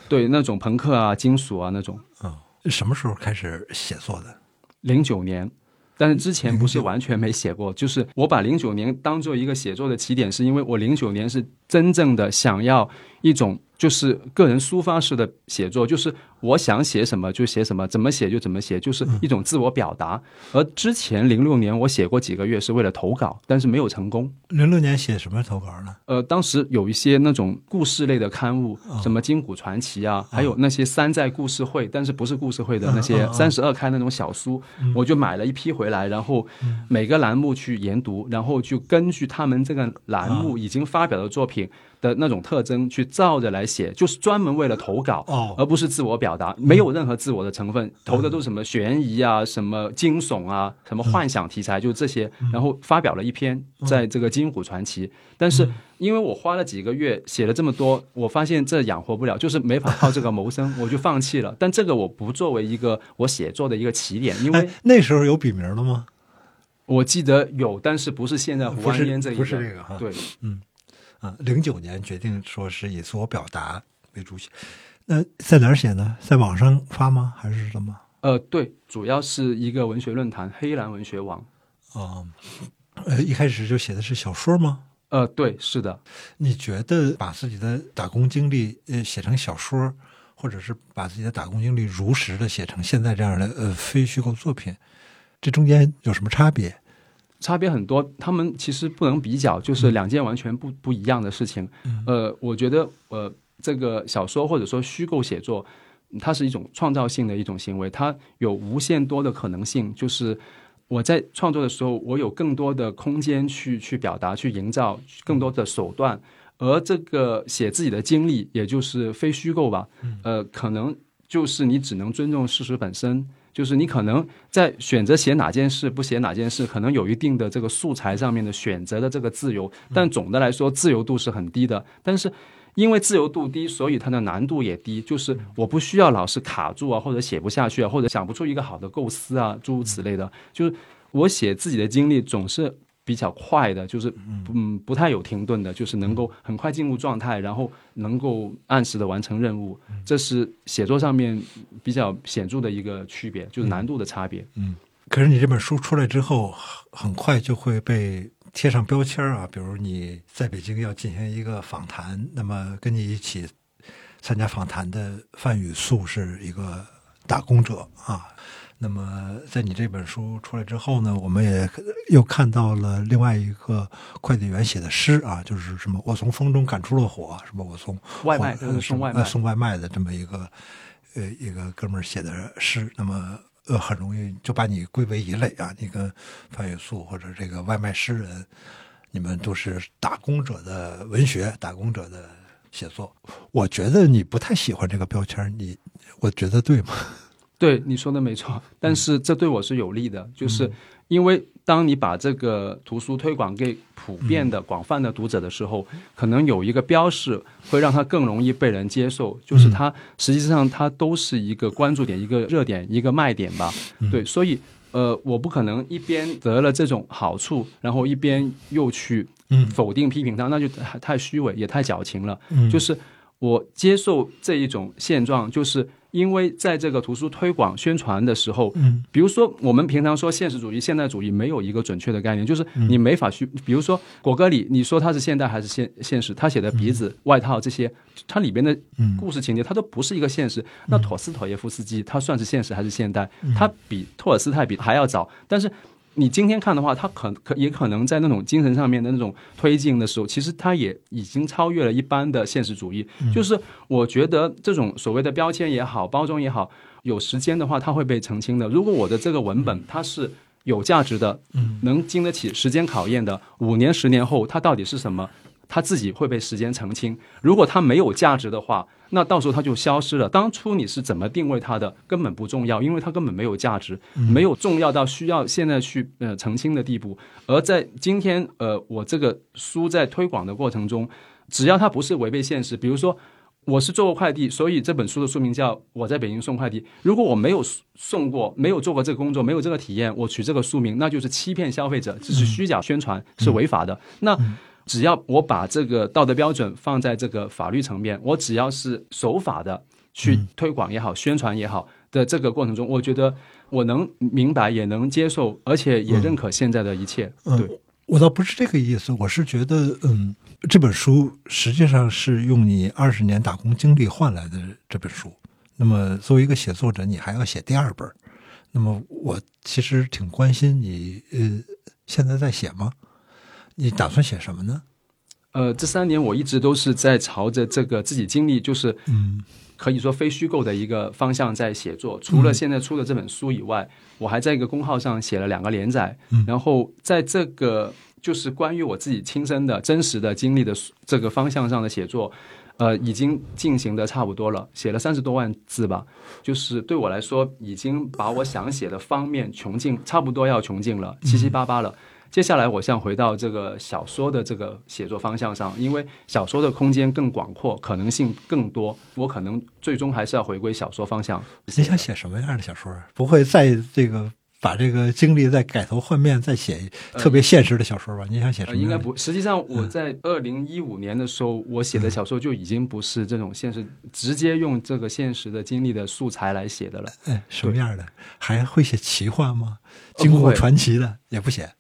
B: 对，那种朋克啊、金属啊那种。
A: 嗯，什么时候开始写作的？
B: 零九年。但是之前不是 完全没写过，就是我把零九年当做一个写作的起点，是因为我零九年是真正的想要一种。就是个人抒发式的写作，就是我想写什么就写什么，怎么写就怎么写，就是一种自我表达。而之前零六年我写过几个月是为了投稿，但是没有成功。
A: 零六年写什么投稿呢？
B: 呃，当时有一些那种故事类的刊物，什么《金谷传奇》啊，还有那些山寨故事会，但是不是故事会的那些三十二开那种小书，我就买了一批回来，然后每个栏目去研读，然后就根据他们这个栏目已经发表的作品。的那种特征去照着来写，就是专门为了投稿，而不是自我表达，没有任何自我的成分，投的都是什么悬疑啊、什么惊悚啊、什么幻想题材，就这些。然后发表了一篇在这个《金虎传奇》，但是因为我花了几个月写了这么多，我发现这养活不了，就是没法靠这个谋生，我就放弃了。但这个我不作为一个我写作的一个起点，因为
A: 那时候有笔名了吗？
B: 我记得有，但是不是现在胡安烟这一
A: 个，不是这个哈。
B: 对，
A: 嗯。啊，零九年决定说是以自我表达为主写，那在哪儿写呢？在网上发吗？还是什么？
B: 呃，对，主要是一个文学论坛——黑蓝文学网。
A: 哦，呃，一开始就写的是小说吗？
B: 呃，对，是的。
A: 你觉得把自己的打工经历呃写成小说，或者是把自己的打工经历如实的写成现在这样的呃非虚构作品，这中间有什么差别？
B: 差别很多，他们其实不能比较，就是两件完全不不一样的事情。呃，我觉得呃，这个小说或者说虚构写作，它是一种创造性的一种行为，它有无限多的可能性。就是我在创作的时候，我有更多的空间去去表达、去营造更多的手段，而这个写自己的经历，也就是非虚构吧。呃，可能就是你只能尊重事实本身。就是你可能在选择写哪件事，不写哪件事，可能有一定的这个素材上面的选择的这个自由，但总的来说自由度是很低的。但是因为自由度低，所以它的难度也低。就是我不需要老是卡住啊，或者写不下去啊，或者想不出一个好的构思啊，诸如此类的。就是我写自己的经历总是。比较快的，就是嗯不太有停顿的，就是能够很快进入状态，然后能够按时的完成任务，这是写作上面比较显著的一个区别，就是难度的差别。
A: 嗯，可是你这本书出来之后，很快就会被贴上标签啊，比如你在北京要进行一个访谈，那么跟你一起参加访谈的范雨素是一个打工者啊。那么，在你这本书出来之后呢，我们也又看到了另外一个快递员写的诗啊，就是什么“我从风中赶出了火”，什么“我从
B: 外卖送外卖
A: 送外卖的这么一个呃一个哥们儿写的诗”。那么呃，很容易就把你归为一类啊，你跟范雨素或者这个外卖诗人，你们都是打工者的文学，打工者的写作。我觉得你不太喜欢这个标签，你我觉得对吗？
B: 对你说的没错，但是这对我是有利的，就是因为当你把这个图书推广给普遍的、广泛的读者的时候，可能有一个标识会让它更容易被人接受，就是它实际上它都是一个关注点、一个热点、一个卖点吧。对，所以呃，我不可能一边得了这种好处，然后一边又去否定、批评它，那就太太虚伪，也太矫情了。就是我接受这一种现状，就是。因为在这个图书推广宣传的时候，
A: 嗯
B: 比如说我们平常说现实主义、现代主义，没有一个准确的概念，就是你没法去，比如说果戈里，你说他是现代还是现现实？他写的鼻子、外套这些，它里边的故事情节，它都不是一个现实。那陀思妥耶夫斯基，他算是现实还是现代？他比托尔斯泰比还要早，但是。你今天看的话，它可可也可能在那种精神上面的那种推进的时候，其实它也已经超越了一般的现实主义。就是我觉得这种所谓的标签也好，包装也好，有时间的话，它会被澄清的。如果我的这个文本它是有价值的，能经得起时间考验的，五年、十年后它到底是什么，它自己会被时间澄清。如果它没有价值的话，那到时候它就消失了。当初你是怎么定位它的，根本不重要，因为它根本没有价值，没有重要到需要现在去呃澄清的地步。而在今天，呃，我这个书在推广的过程中，只要它不是违背现实，比如说。我是做过快递，所以这本书的书名叫《我在北京送快递》。如果我没有送过，没有做过这个工作，没有这个体验，我取这个书名，那就是欺骗消费者，这是虚假宣传，是违法的。那只要我把这个道德标准放在这个法律层面，我只要是守法的去推广也好、宣传也好的这个过程中，我觉得我能明白，也能接受，而且也认可现在的一切。对。
A: 我倒不是这个意思，我是觉得，嗯，这本书实际上是用你二十年打工经历换来的这本书。那么，作为一个写作者，你还要写第二本。那么，我其实挺关心你，呃，现在在写吗？你打算写什么呢？
B: 呃，这三年我一直都是在朝着这个自己经历，就是
A: 嗯，
B: 可以说非虚构的一个方向在写作。除了现在出的这本书以外，我还在一个公号上写了两个连载。然后在这个就是关于我自己亲身的真实的经历的这个方向上的写作，呃，已经进行的差不多了，写了三十多万字吧。就是对我来说，已经把我想写的方面穷尽，差不多要穷尽了，七七八八了。接下来，我想回到这个小说的这个写作方向上，因为小说的空间更广阔，可能性更多。我可能最终还是要回归小说方向。
A: 你想写什么样的小说？不会再这个把这个经历再改头换面，再写特别现实的小说吧？你想写什么？
B: 应该不。实际上，我在二零一五年的时候，我写的小说就已经不是这种现实，直接用这个现实的经历的素材来写的了。
A: 哎，什么样的？还会写奇幻吗？经过传奇的也不写。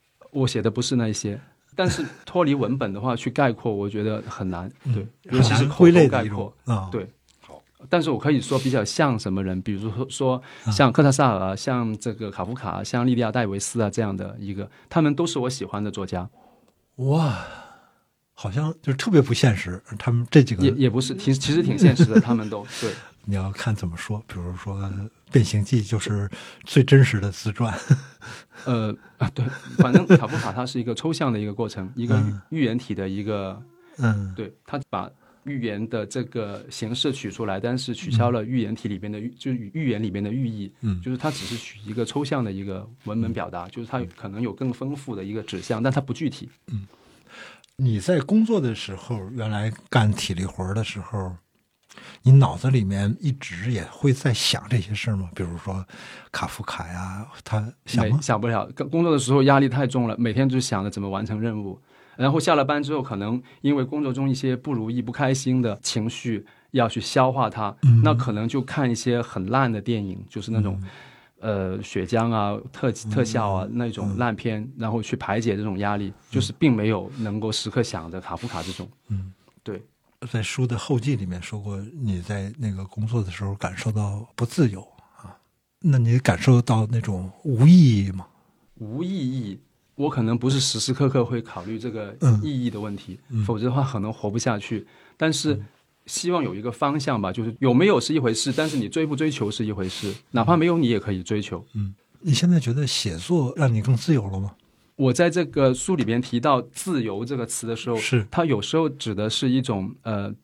B: 我写的不是那些，但是脱离文本的话去概括，我觉得很难。对，尤其是
A: 归类
B: 概括
A: 啊。
B: 对，好。但是我可以说比较像什么人，比如说说像科塔萨尔，像这个卡夫卡，像莉莉亚戴维斯啊这样的一个，他们都是我喜欢的作家。
A: 哇，好像就是特别不现实。他们这几个
B: 也也不是，其实其实挺现实的。他们都对。
A: 你要看怎么说，比如说《变形记》就是最真实的自传。
B: 呃啊，对，反正卡夫卡他是一个抽象的一个过程，一个预言体的一个，
A: 嗯，
B: 对他把预言的这个形式取出来，但是取消了预言体里边的寓，就是预言里边的寓意，
A: 嗯，
B: 就是它只是取一个抽象的一个文本表达，就是它可能有更丰富的一个指向，但它不具体。
A: 嗯，你在工作的时候，原来干体力活的时候。你脑子里面一直也会在想这些事儿吗？比如说卡夫卡呀，他想吗？
B: 想不了。工作的时候压力太重了，每天就想着怎么完成任务。然后下了班之后，可能因为工作中一些不如意、不开心的情绪要去消化它，那可能就看一些很烂的电影，就是那种呃血浆啊、特特效啊那种烂片，然后去排解这种压力。就是并没有能够时刻想着卡夫卡这种。
A: 嗯，
B: 对。
A: 在书的后记里面说过，你在那个工作的时候感受到不自由啊？那你感受到那种无意义吗？
B: 无意义，我可能不是时时刻刻会考虑这个意义的问题，否则的话可能活不下去。但是希望有一个方向吧，就是有没有是一回事，但是你追不追求是一回事，哪怕没有你也可以追求。
A: 嗯，你现在觉得写作让你更自由了吗？
B: 我在这个书里边提到“自由”这个词的时候，
A: 是
B: 它有时候指的是一种呃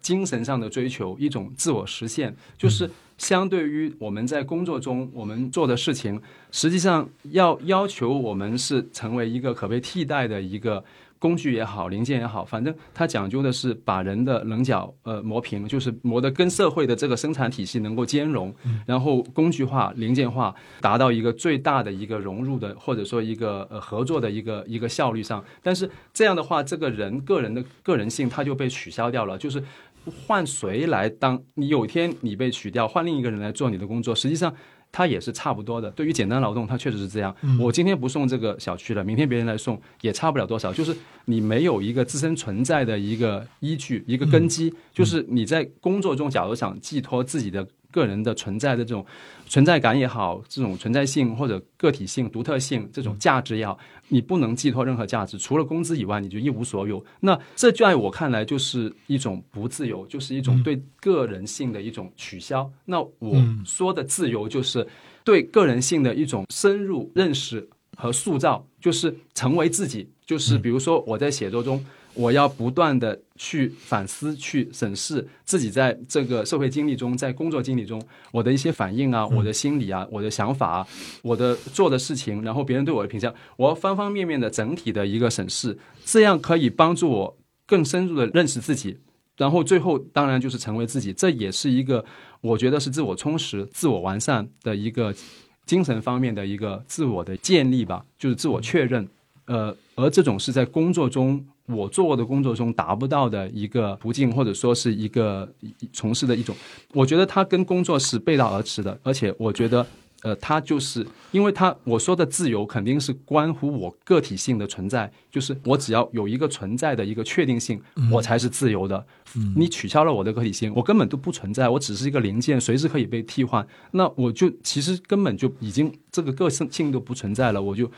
B: 精神上的追求，一种自我实现。就是相对于我们在工作中我们做的事情，实际上要要求我们是成为一个可被替代的一个。工具也好，零件也好，反正它讲究的是把人的棱角呃磨平，就是磨得跟社会的这个生产体系能够兼容，然后工具化、零件化，达到一个最大的一个融入的，或者说一个呃合作的一个一个效率上。但是这样的话，这个人个人的个人性他就被取消掉了，就是换谁来当？你有一天你被取掉，换另一个人来做你的工作，实际上它也是差不多的。对于简单劳动，它确实是这样。我今天不送这个小区了，明天别人来送，也差不了多少。就是你没有一个自身存在的一个依据、一个根基，就是你在工作中，假如想寄托自己的。个人的存在的这种存在感也好，这种存在性或者个体性、独特性这种价值也好，你不能寄托任何价值，除了工资以外，你就一无所有。那这在我看来就是一种不自由，就是一种对个人性的一种取消。那我说的自由，就是对个人性的一种深入认识和塑造，就是成为自己。就是比如说我在写作中。我要不断的去反思、去审视自己在这个社会经历中、在工作经历中我的一些反应啊、我的心理啊、我的想法啊、我的做的事情，然后别人对我的评价，我要方方面面的整体的一个审视，这样可以帮助我更深入的认识自己，然后最后当然就是成为自己，这也是一个我觉得是自我充实、自我完善的一个精神方面的一个自我的建立吧，就是自我确认。呃，而这种是在工作中。我做过的工作中达不到的一个途径，或者说是一个从事的一种，我觉得它跟工作是背道而驰的。而且我觉得，呃，它就是因为它我说的自由肯定是关乎我个体性的存在，就是我只要有一个存在的一个确定性，我才是自由的。你取消了我的个体性，我根本都不存在，我只是一个零件，随时可以被替换。那我就其实根本就已经这个个性性都不存在了，我就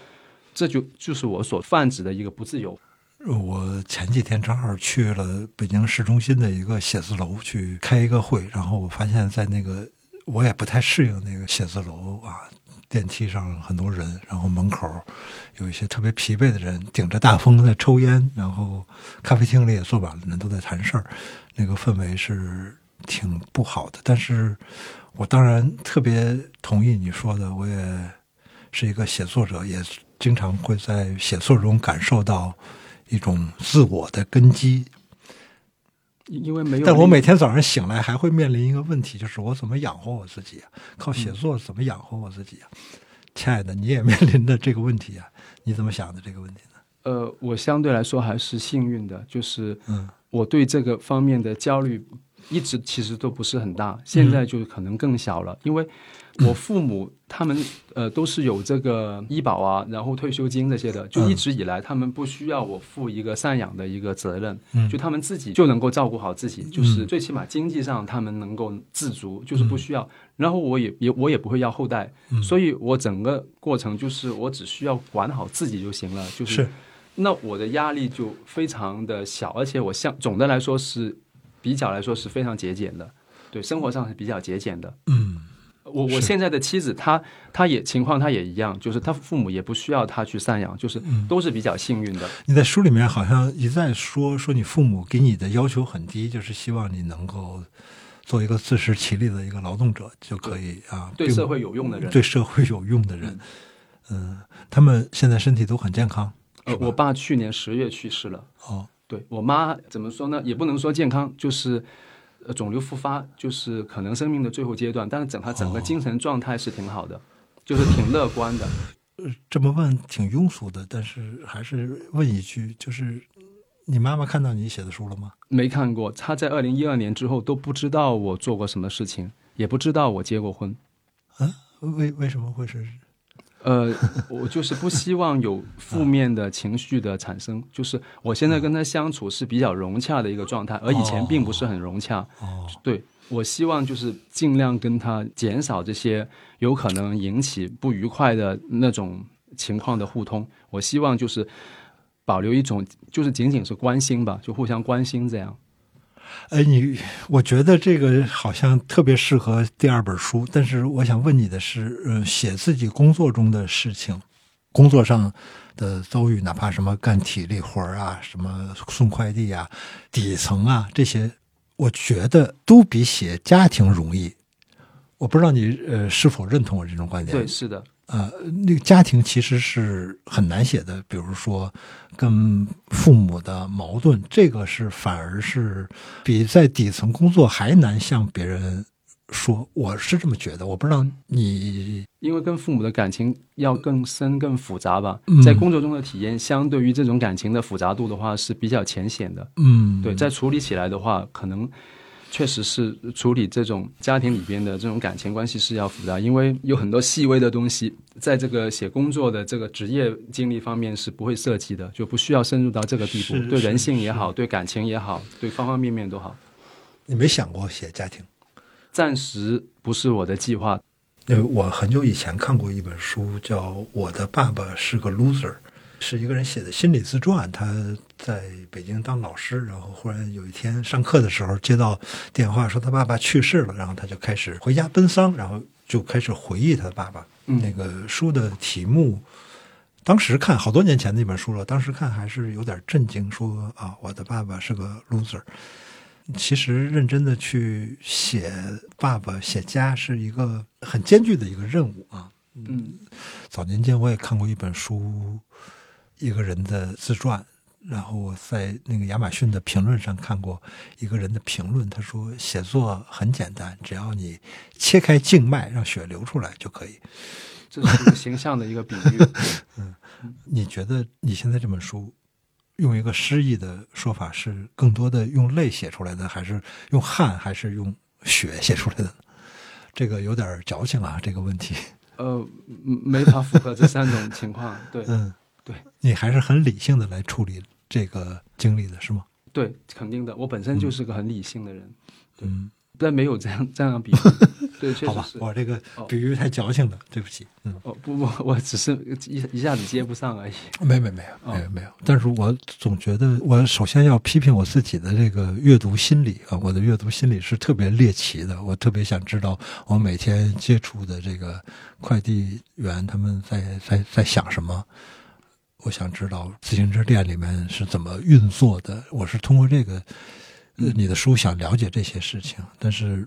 B: 这就就是我所泛指的一个不自由。
A: 我前几天正好去了北京市中心的一个写字楼去开一个会，然后我发现，在那个我也不太适应那个写字楼啊，电梯上很多人，然后门口有一些特别疲惫的人顶着大风在抽烟，然后咖啡厅里也坐满了人都在谈事儿，那个氛围是挺不好的。但是我当然特别同意你说的，我也是一个写作者，也经常会在写作中感受到。一种自我的根基，
B: 因为没有。
A: 但我每天早上醒来还会面临一个问题，就是我怎么养活我自己啊？靠写作怎么养活我自己啊？亲爱的，你也面临的这个问题啊？你怎么想的这个问题呢？
B: 呃，我相对来说还是幸运的，就是嗯，我对这个方面的焦虑一直其实都不是很大，现在就可能更小了，因为。我父母他们呃都是有这个医保啊，然后退休金这些的，就一直以来他们不需要我负一个赡养的一个责任，就他们自己就能够照顾好自己，就是最起码经济上他们能够自足，就是不需要。然后我也也我也不会要后代，所以我整个过程就是我只需要管好自己就行了，就是。那我的压力就非常的小，而且我相总的来说是比较来说是非常节俭的，对生活上是比较节俭的，
A: 嗯。
B: 我我现在的妻子，她她也情况，她也一样，就是她父母也不需要她去赡养，就是都是比较幸运的。
A: 你在书里面好像一再说说你父母给你的要求很低，就是希望你能够做一个自食其力的一个劳动者就可以啊，
B: 对社会有用的人，
A: 对社会有用的人。嗯，他们现在身体都很健康。
B: 呃，我爸去年十月去世了。
A: 哦，
B: 对我妈怎么说呢？也不能说健康，就是。呃，肿瘤复发就是可能生命的最后阶段，但是整他整个精神状态是挺好的，就是挺乐观的。
A: 呃，这么问挺庸俗的，但是还是问一句，就是你妈妈看到你写的书了吗？
B: 没看过，她在二零一二年之后都不知道我做过什么事情，也不知道我结过婚。
A: 啊？为为什么会是？
B: 呃，我就是不希望有负面的情绪的产生。就是我现在跟他相处是比较融洽的一个状态，而以前并不是很融洽。
A: 哦，
B: 对我希望就是尽量跟他减少这些有可能引起不愉快的那种情况的互通。我希望就是保留一种，就是仅仅是关心吧，就互相关心这样。
A: 哎，你我觉得这个好像特别适合第二本书，但是我想问你的是，呃，写自己工作中的事情，工作上的遭遇，哪怕什么干体力活啊，什么送快递啊，底层啊这些，我觉得都比写家庭容易。我不知道你呃是否认同我这种观点？
B: 对，是的。
A: 呃，那个家庭其实是很难写的，比如说跟父母的矛盾，这个是反而是比在底层工作还难向别人说，我是这么觉得，我不知道你，
B: 因为跟父母的感情要更深、更复杂吧，
A: 嗯。
B: 在工作中的体验，相对于这种感情的复杂度的话是比较浅显的。
A: 嗯，
B: 对，在处理起来的话，可能确实是处理这种家庭里边的这种感情关系是要复杂，因为有很多细微的东西，在这个写工作的这个职业经历方面是不会涉及的，就不需要深入到这个地步。对人性也好，对感情也好，对方方面面都好。
A: 你没想过写家庭？
B: 暂时不是我的计划。
A: 因为我很久以前看过一本书，叫《我的爸爸是个 loser》，是一个人写的心理自传。他在北京当老师，然后忽然有一天上课的时候接到电话，说他爸爸去世了，然后他就开始回家奔丧，然后就开始回忆他的爸爸。
B: 嗯
A: 那个书的题目，当时看好多年前那本书了，当时看还是有点震惊，说啊，我的爸爸是个 loser。其实认真的去写爸爸、写家是一个很艰巨的一个任务啊。
B: 嗯
A: 早年间我也看过一本书，一个人的自传，然后我在那个亚马逊的评论上看过一个人的评论，他说写作很简单，只要你切开静脉让血流出来就可以。
B: 这是一个形象的一个比喻。
A: 嗯你觉得你现在这本书用一个诗意的说法是更多的用泪写出来的，还是用汗，还是用血写出来的？这个有点矫情啊，这个问题。
B: 呃，嗯没法符合这三种情况。对
A: 嗯，
B: 对，
A: 你还是很理性的来处理这个经历的是吗？
B: 对，肯定的。我本身就是个很理性的人，
A: 嗯，
B: 但没有这样这样比喻。对，确
A: 好吧，
B: 实是。
A: 我这个
B: 哦
A: 比喻太矫情了，对不起。嗯，
B: 哦不不，我只是一一下子接不上而已。
A: 没没没有
B: 哦
A: 没有没有，但是我总觉得我首先要批评我自己的这个阅读心理啊，我的阅读心理是特别猎奇的，我特别想知道我每天接触的这个快递员他们在在在想什么。我想知道自行车店里面是怎么运作的。我是通过这个，呃，你的书想了解这些事情，但是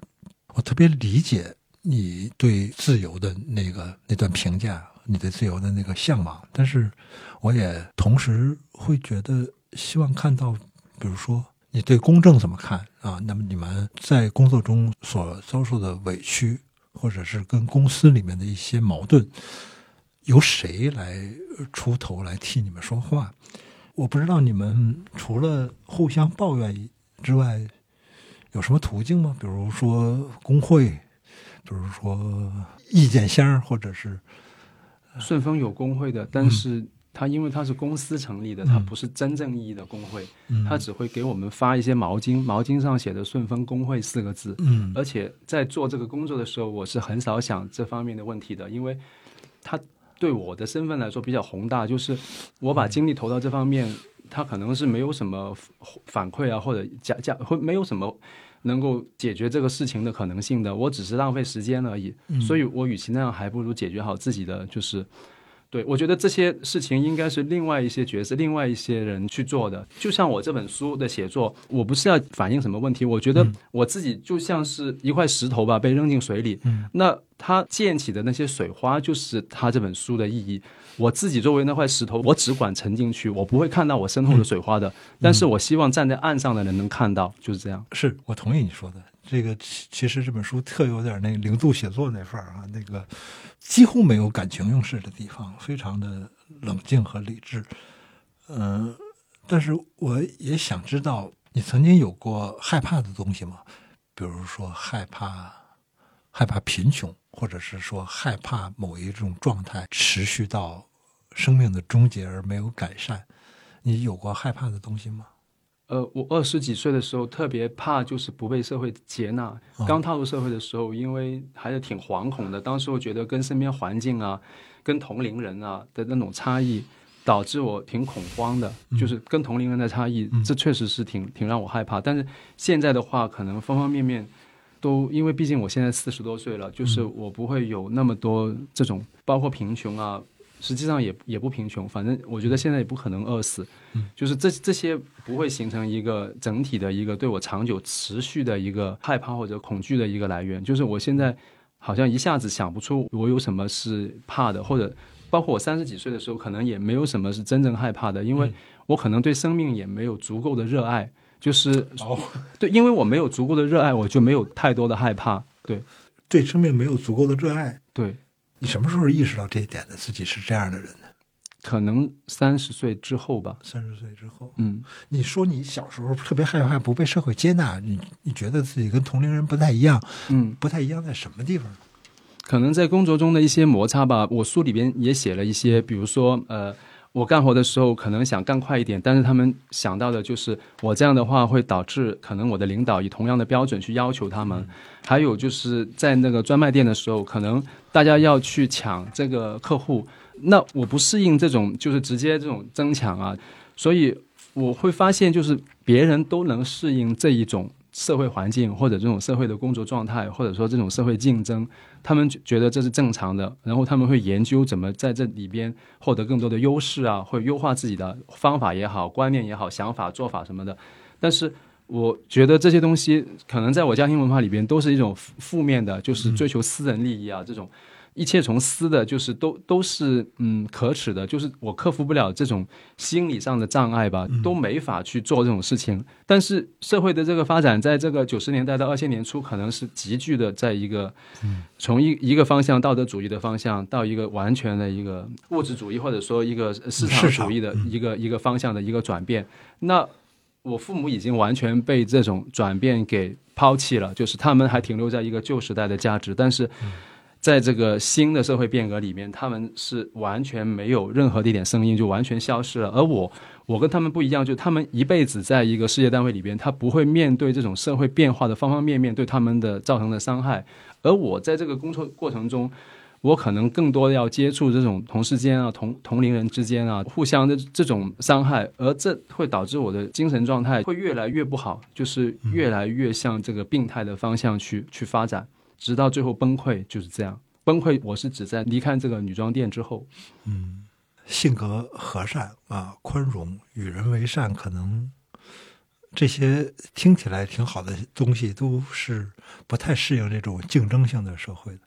A: 我特别理解你对自由的那个那段评价，你对自由的那个向往，但是我也同时会觉得希望看到，比如说你对公正怎么看啊？那么你们在工作中所遭受的委屈，或者是跟公司里面的一些矛盾，由谁来出头来替你们说话？我不知道你们除了互相抱怨之外，有什么途径吗？比如说工会，比如说意见箱，或者是
B: 顺丰有工会的，但是它因为它是公司成立的，它
A: 嗯
B: 不是真正意义的工会，
A: 嗯
B: 它只会给我们发一些毛巾，毛巾上写的“顺丰工会”四个字。
A: 嗯
B: 而且在做这个工作的时候，我是很少想这方面的问题的，因为它对我的身份来说比较宏大，就是我把精力投到这方面，它可能是没有什么反馈啊，或者加加会没有什么能够解决这个事情的可能性的，我只是浪费时间而已。
A: 嗯
B: 所以我与其那样，还不如解决好自己的就是。对，我觉得这些事情应该是另外一些角色、另外一些人去做的。就像我这本书的写作，我不是要反映什么问题，我觉得我自己就像是一块石头吧，被扔进水里。
A: 嗯
B: 那它溅起的那些水花，就是它这本书的意义。我自己作为那块石头，我只管沉进去，我不会看到我身后的水花的。但是我希望站在岸上的人能看到，就是这样。
A: 是我同意你说的。这个其其实这本书特有点那个零度写作那范儿啊，那个几乎没有感情用事的地方，非常的冷静和理智。嗯、但是我也想知道，你曾经有过害怕的东西吗？比如说害怕害怕贫穷，或者是说害怕某一种状态持续到生命的终结而没有改善。你有过害怕的东西吗？
B: 呃，我二十几岁的时候特别怕，就是不被社会接纳。
A: 哦
B: 刚踏入社会的时候，因为还是挺惶恐的，当时我觉得跟身边环境啊、跟同龄人啊的那种差异，导致我挺恐慌的。就是跟同龄人的差异，
A: 嗯
B: 这确实是挺挺让我害怕。但是现在的话，可能方方面面都，因为毕竟我现在四十多岁了，就是我不会有那么多这种，包括贫穷啊。实际上也也不贫穷，反正我觉得现在也不可能饿死，就是这这些不会形成一个整体的一个对我长久持续的一个害怕或者恐惧的一个来源。就是我现在好像一下子想不出我有什么是怕的，或者包括我三十几岁的时候，可能也没有什么是真正害怕的，因为我可能对生命也没有足够的热爱。就是
A: 哦，
B: 对，因为我没有足够的热爱，我就没有太多的害怕。对，
A: 对生命没有足够的热爱。
B: 对，
A: 你什么时候意识到这一点的？自己是这样的人呢？
B: 可能三十岁之后吧。
A: 三十岁之后，
B: 嗯，
A: 你说你小时候特别害怕不被社会接纳，你你觉得自己跟同龄人不太一样，
B: 嗯，
A: 不太一样在什么地方？
B: 可能在工作中的一些摩擦吧。我书里边也写了一些，比如说，呃，我干活的时候可能想干快一点，但是他们想到的就是我这样的话会导致可能我的领导以同样的标准去要求他们。还有就是在那个专卖店的时候，可能大家要去抢这个客户，那我不适应这种就是直接这种争抢啊，所以我会发现就是别人都能适应这一种社会环境或者这种社会的工作状态，或者说这种社会竞争。他们觉得这是正常的，然后他们会研究怎么在这里边获得更多的优势啊，会优化自己的方法也好、观念也好、想法、做法什么的。但是我觉得这些东西可能在我家庭文化里边都是一种负负面的，就是追求私人利益啊，这种一切从私的，就是都都是嗯可耻的，就是我克服不了这种心理上的障碍吧，都没法去做这种事情。但是社会的这个发展，在这个九十年代到二千年初，可能是急剧的，在一个从一一个方向道德主义的方向，到一个完全的一个物质主义，或者说一个市场主义的一个一个方向的一个转变。那我父母已经完全被这种转变给抛弃了，就是他们还停留在一个旧时代的价值，但是在这个新的社会变革里面，他们是完全没有任何的一点声音，就完全消失了。而我，我跟他们不一样，就他们一辈子在一个事业单位里边，他不会面对这种社会变化的方方面面对他们的造成的伤害，而我在这个工作过程中。我可能更多的要接触这种同事间啊、同同龄人之间啊，互相的这种伤害，而这会导致我的精神状态会越来越不好，就是越来越向这个病态的方向去去发展，直到最后崩溃，就是这样。崩溃，我是指在离开这个女装店之后。
A: 嗯，性格和善啊，宽容，与人为善，可能这些听起来挺好的东西，都是不太适应这种竞争性的社会的。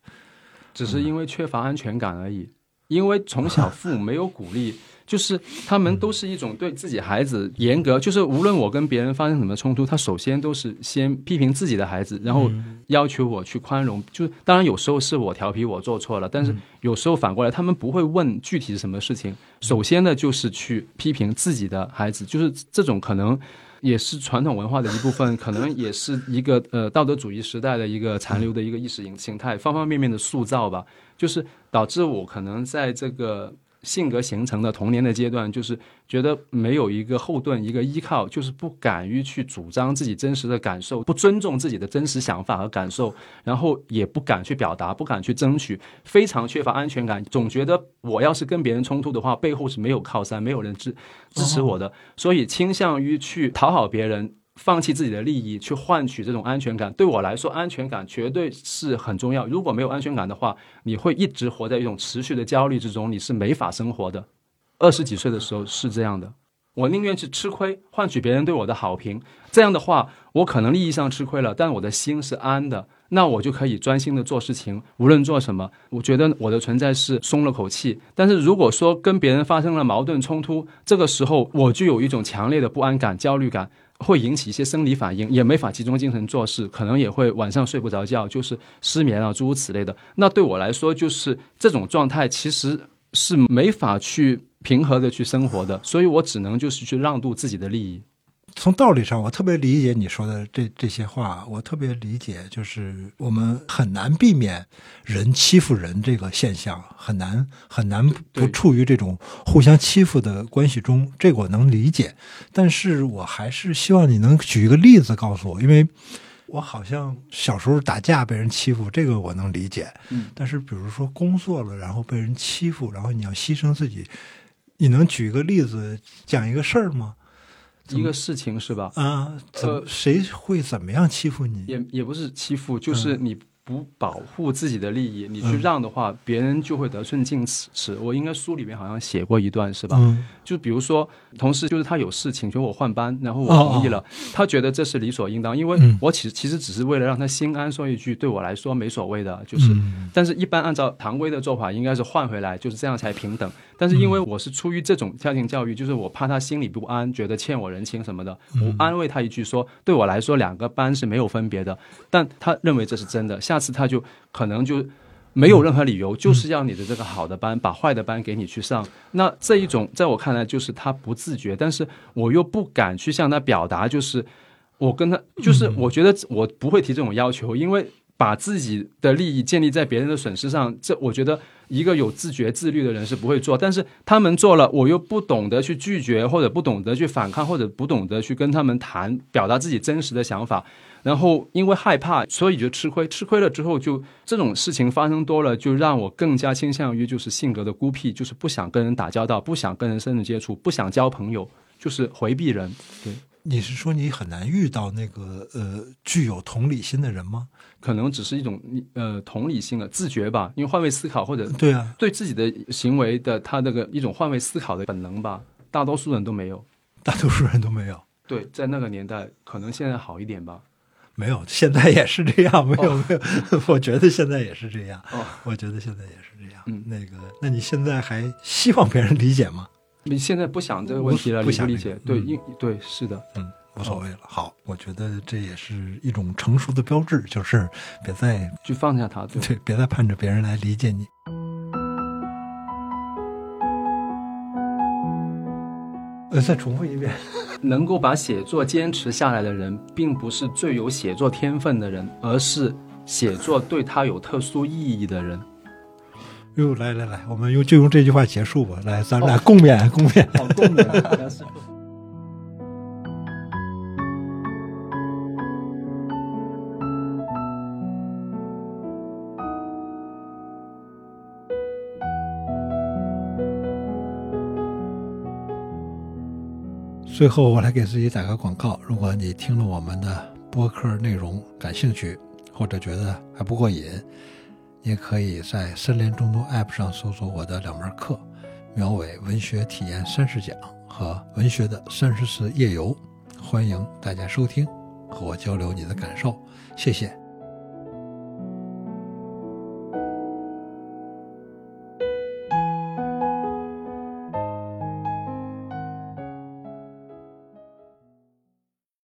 B: 只是因为缺乏安全感而已，因为从小父母没有鼓励，就是他们都是一种对自己孩子严格，就是无论我跟别人发生什么冲突，他首先都是先批评自己的孩子，然后要求我去宽容。就当然有时候是我调皮，我做错了，但是有时候反过来，他们不会问具体是什么事情，首先呢就是去批评自己的孩子，就是这种可能。也是传统文化的一部分，可能也是一个呃道德主义时代的一个残留的一个意识形形态，方方面面的塑造吧，就是导致我可能在这个。性格形成的童年的阶段，就是觉得没有一个后盾、一个依靠，就是不敢于去主张自己真实的感受，不尊重自己的真实想法和感受，然后也不敢去表达，不敢去争取，非常缺乏安全感，总觉得我要是跟别人冲突的话，背后是没有靠山，没有人支支持我的，所以倾向于去讨好别人。放弃自己的利益去换取这种安全感，对我来说，安全感绝对是很重要。如果没有安全感的话，你会一直活在一种持续的焦虑之中，你是没法生活的。二十几岁的时候是这样的，我宁愿去吃亏，换取别人对我的好评。这样的话，我可能利益上吃亏了，但我的心是安的，那我就可以专心的做事情，无论做什么，我觉得我的存在是松了口气。但是如果说跟别人发生了矛盾冲突，这个时候我就有一种强烈的不安感、焦虑感。会引起一些生理反应，也没法集中精神做事，可能也会晚上睡不着觉，就是失眠啊，诸如此类的。那对我来说，就是这种状态其实是没法去平和的去生活的，所以我只能就是去让渡自己的利益。
A: 从道理上，我特别理解你说的这这些话，我特别理解，就是我们很难避免人欺负人这个现象，很难很难不处于这种互相欺负的关系中，这我能理解。但是我还是希望你能举一个例子告诉我，因为我好像小时候打架被人欺负，这个我能理解。
B: 嗯，
A: 但是比如说工作了，然后被人欺负，然后你要牺牲自己，你能举一个例子讲一个事儿吗？
B: 一个事情是吧？
A: 啊，呃谁会怎么样欺负你？
B: 也也不是欺负，就是你不保护自己的利益，你去让的话，别人就会得寸进尺。我应该书里面好像写过一段是吧？就比如说同事，就是他有事请求我换班，然后我同意了，他觉得这是理所应当，因为我其实其实只是为了让他心安，说一句对我来说没所谓的，就是。但是，一般按照常规的做法，应该是换回来，就是这样才平等。但是因为我是出于这种家庭教育，就是我怕他心里不安，觉得欠我人情什么的，我安慰他一句说，对我来说两个班是没有分别的，但他认为这是真的，下次他就可能就。没有任何理由，就是要你的这个好的班把坏的班给你去上。那这一种在我看来就是他不自觉，但是我又不敢去向他表达，就是我跟他，就是我觉得我不会提这种要求，因为把自己的利益建立在别人的损失上，这我觉得一个有自觉自律的人是不会做。但是他们做了，我又不懂得去拒绝，或者不懂得去反抗，或者不懂得去跟他们谈，表达自己真实的想法。然后因为害怕，所以就吃亏。吃亏了之后，就这种事情发生多了，就让我更加倾向于就是性格的孤僻，就是不想跟人打交道，不想跟人深入接触，不想交朋友，就是回避人。对，
A: 你是说你很难遇到那个呃具有同理心的人吗？
B: 可能只是一种呃同理心的自觉吧，因为换位思考或者
A: 对啊，
B: 对自己的行为的他那个一种换位思考的本能吧，大多数人都没有，
A: 大多数人都没有。
B: 对，在那个年代，可能现在好一点吧。
A: 没有，现在也是这样。没有，没有，我觉得现在也是这样。哦，我觉得现在也是这样。嗯，那个，那你现在还希望别人理解吗？
B: 你现在不想这个问题了，
A: 不想
B: 理解。对，因对是的，
A: 嗯，无所谓了。好，我觉得这也是一种成熟的标志，就是别再
B: 去放下他，
A: 对，别再盼着别人来理解你。呃，再重复一遍。
B: 能够把写作坚持下来的人，并不是最有写作天分的人，而是写作对他有特殊意义的人。
A: 哟，来来来，我们用就用这句话结束吧。来，咱俩共勉，共勉。
B: 好，共勉。
A: 最后，我来给自己打个广告。如果你听了我们的播客内容感兴趣，或者觉得还不过瘾，你可以在森林中读 App 上搜索我的两门课《苗伟文学体验三十讲》和《文学的三十次夜游》，欢迎大家收听，和我交流你的感受。谢谢。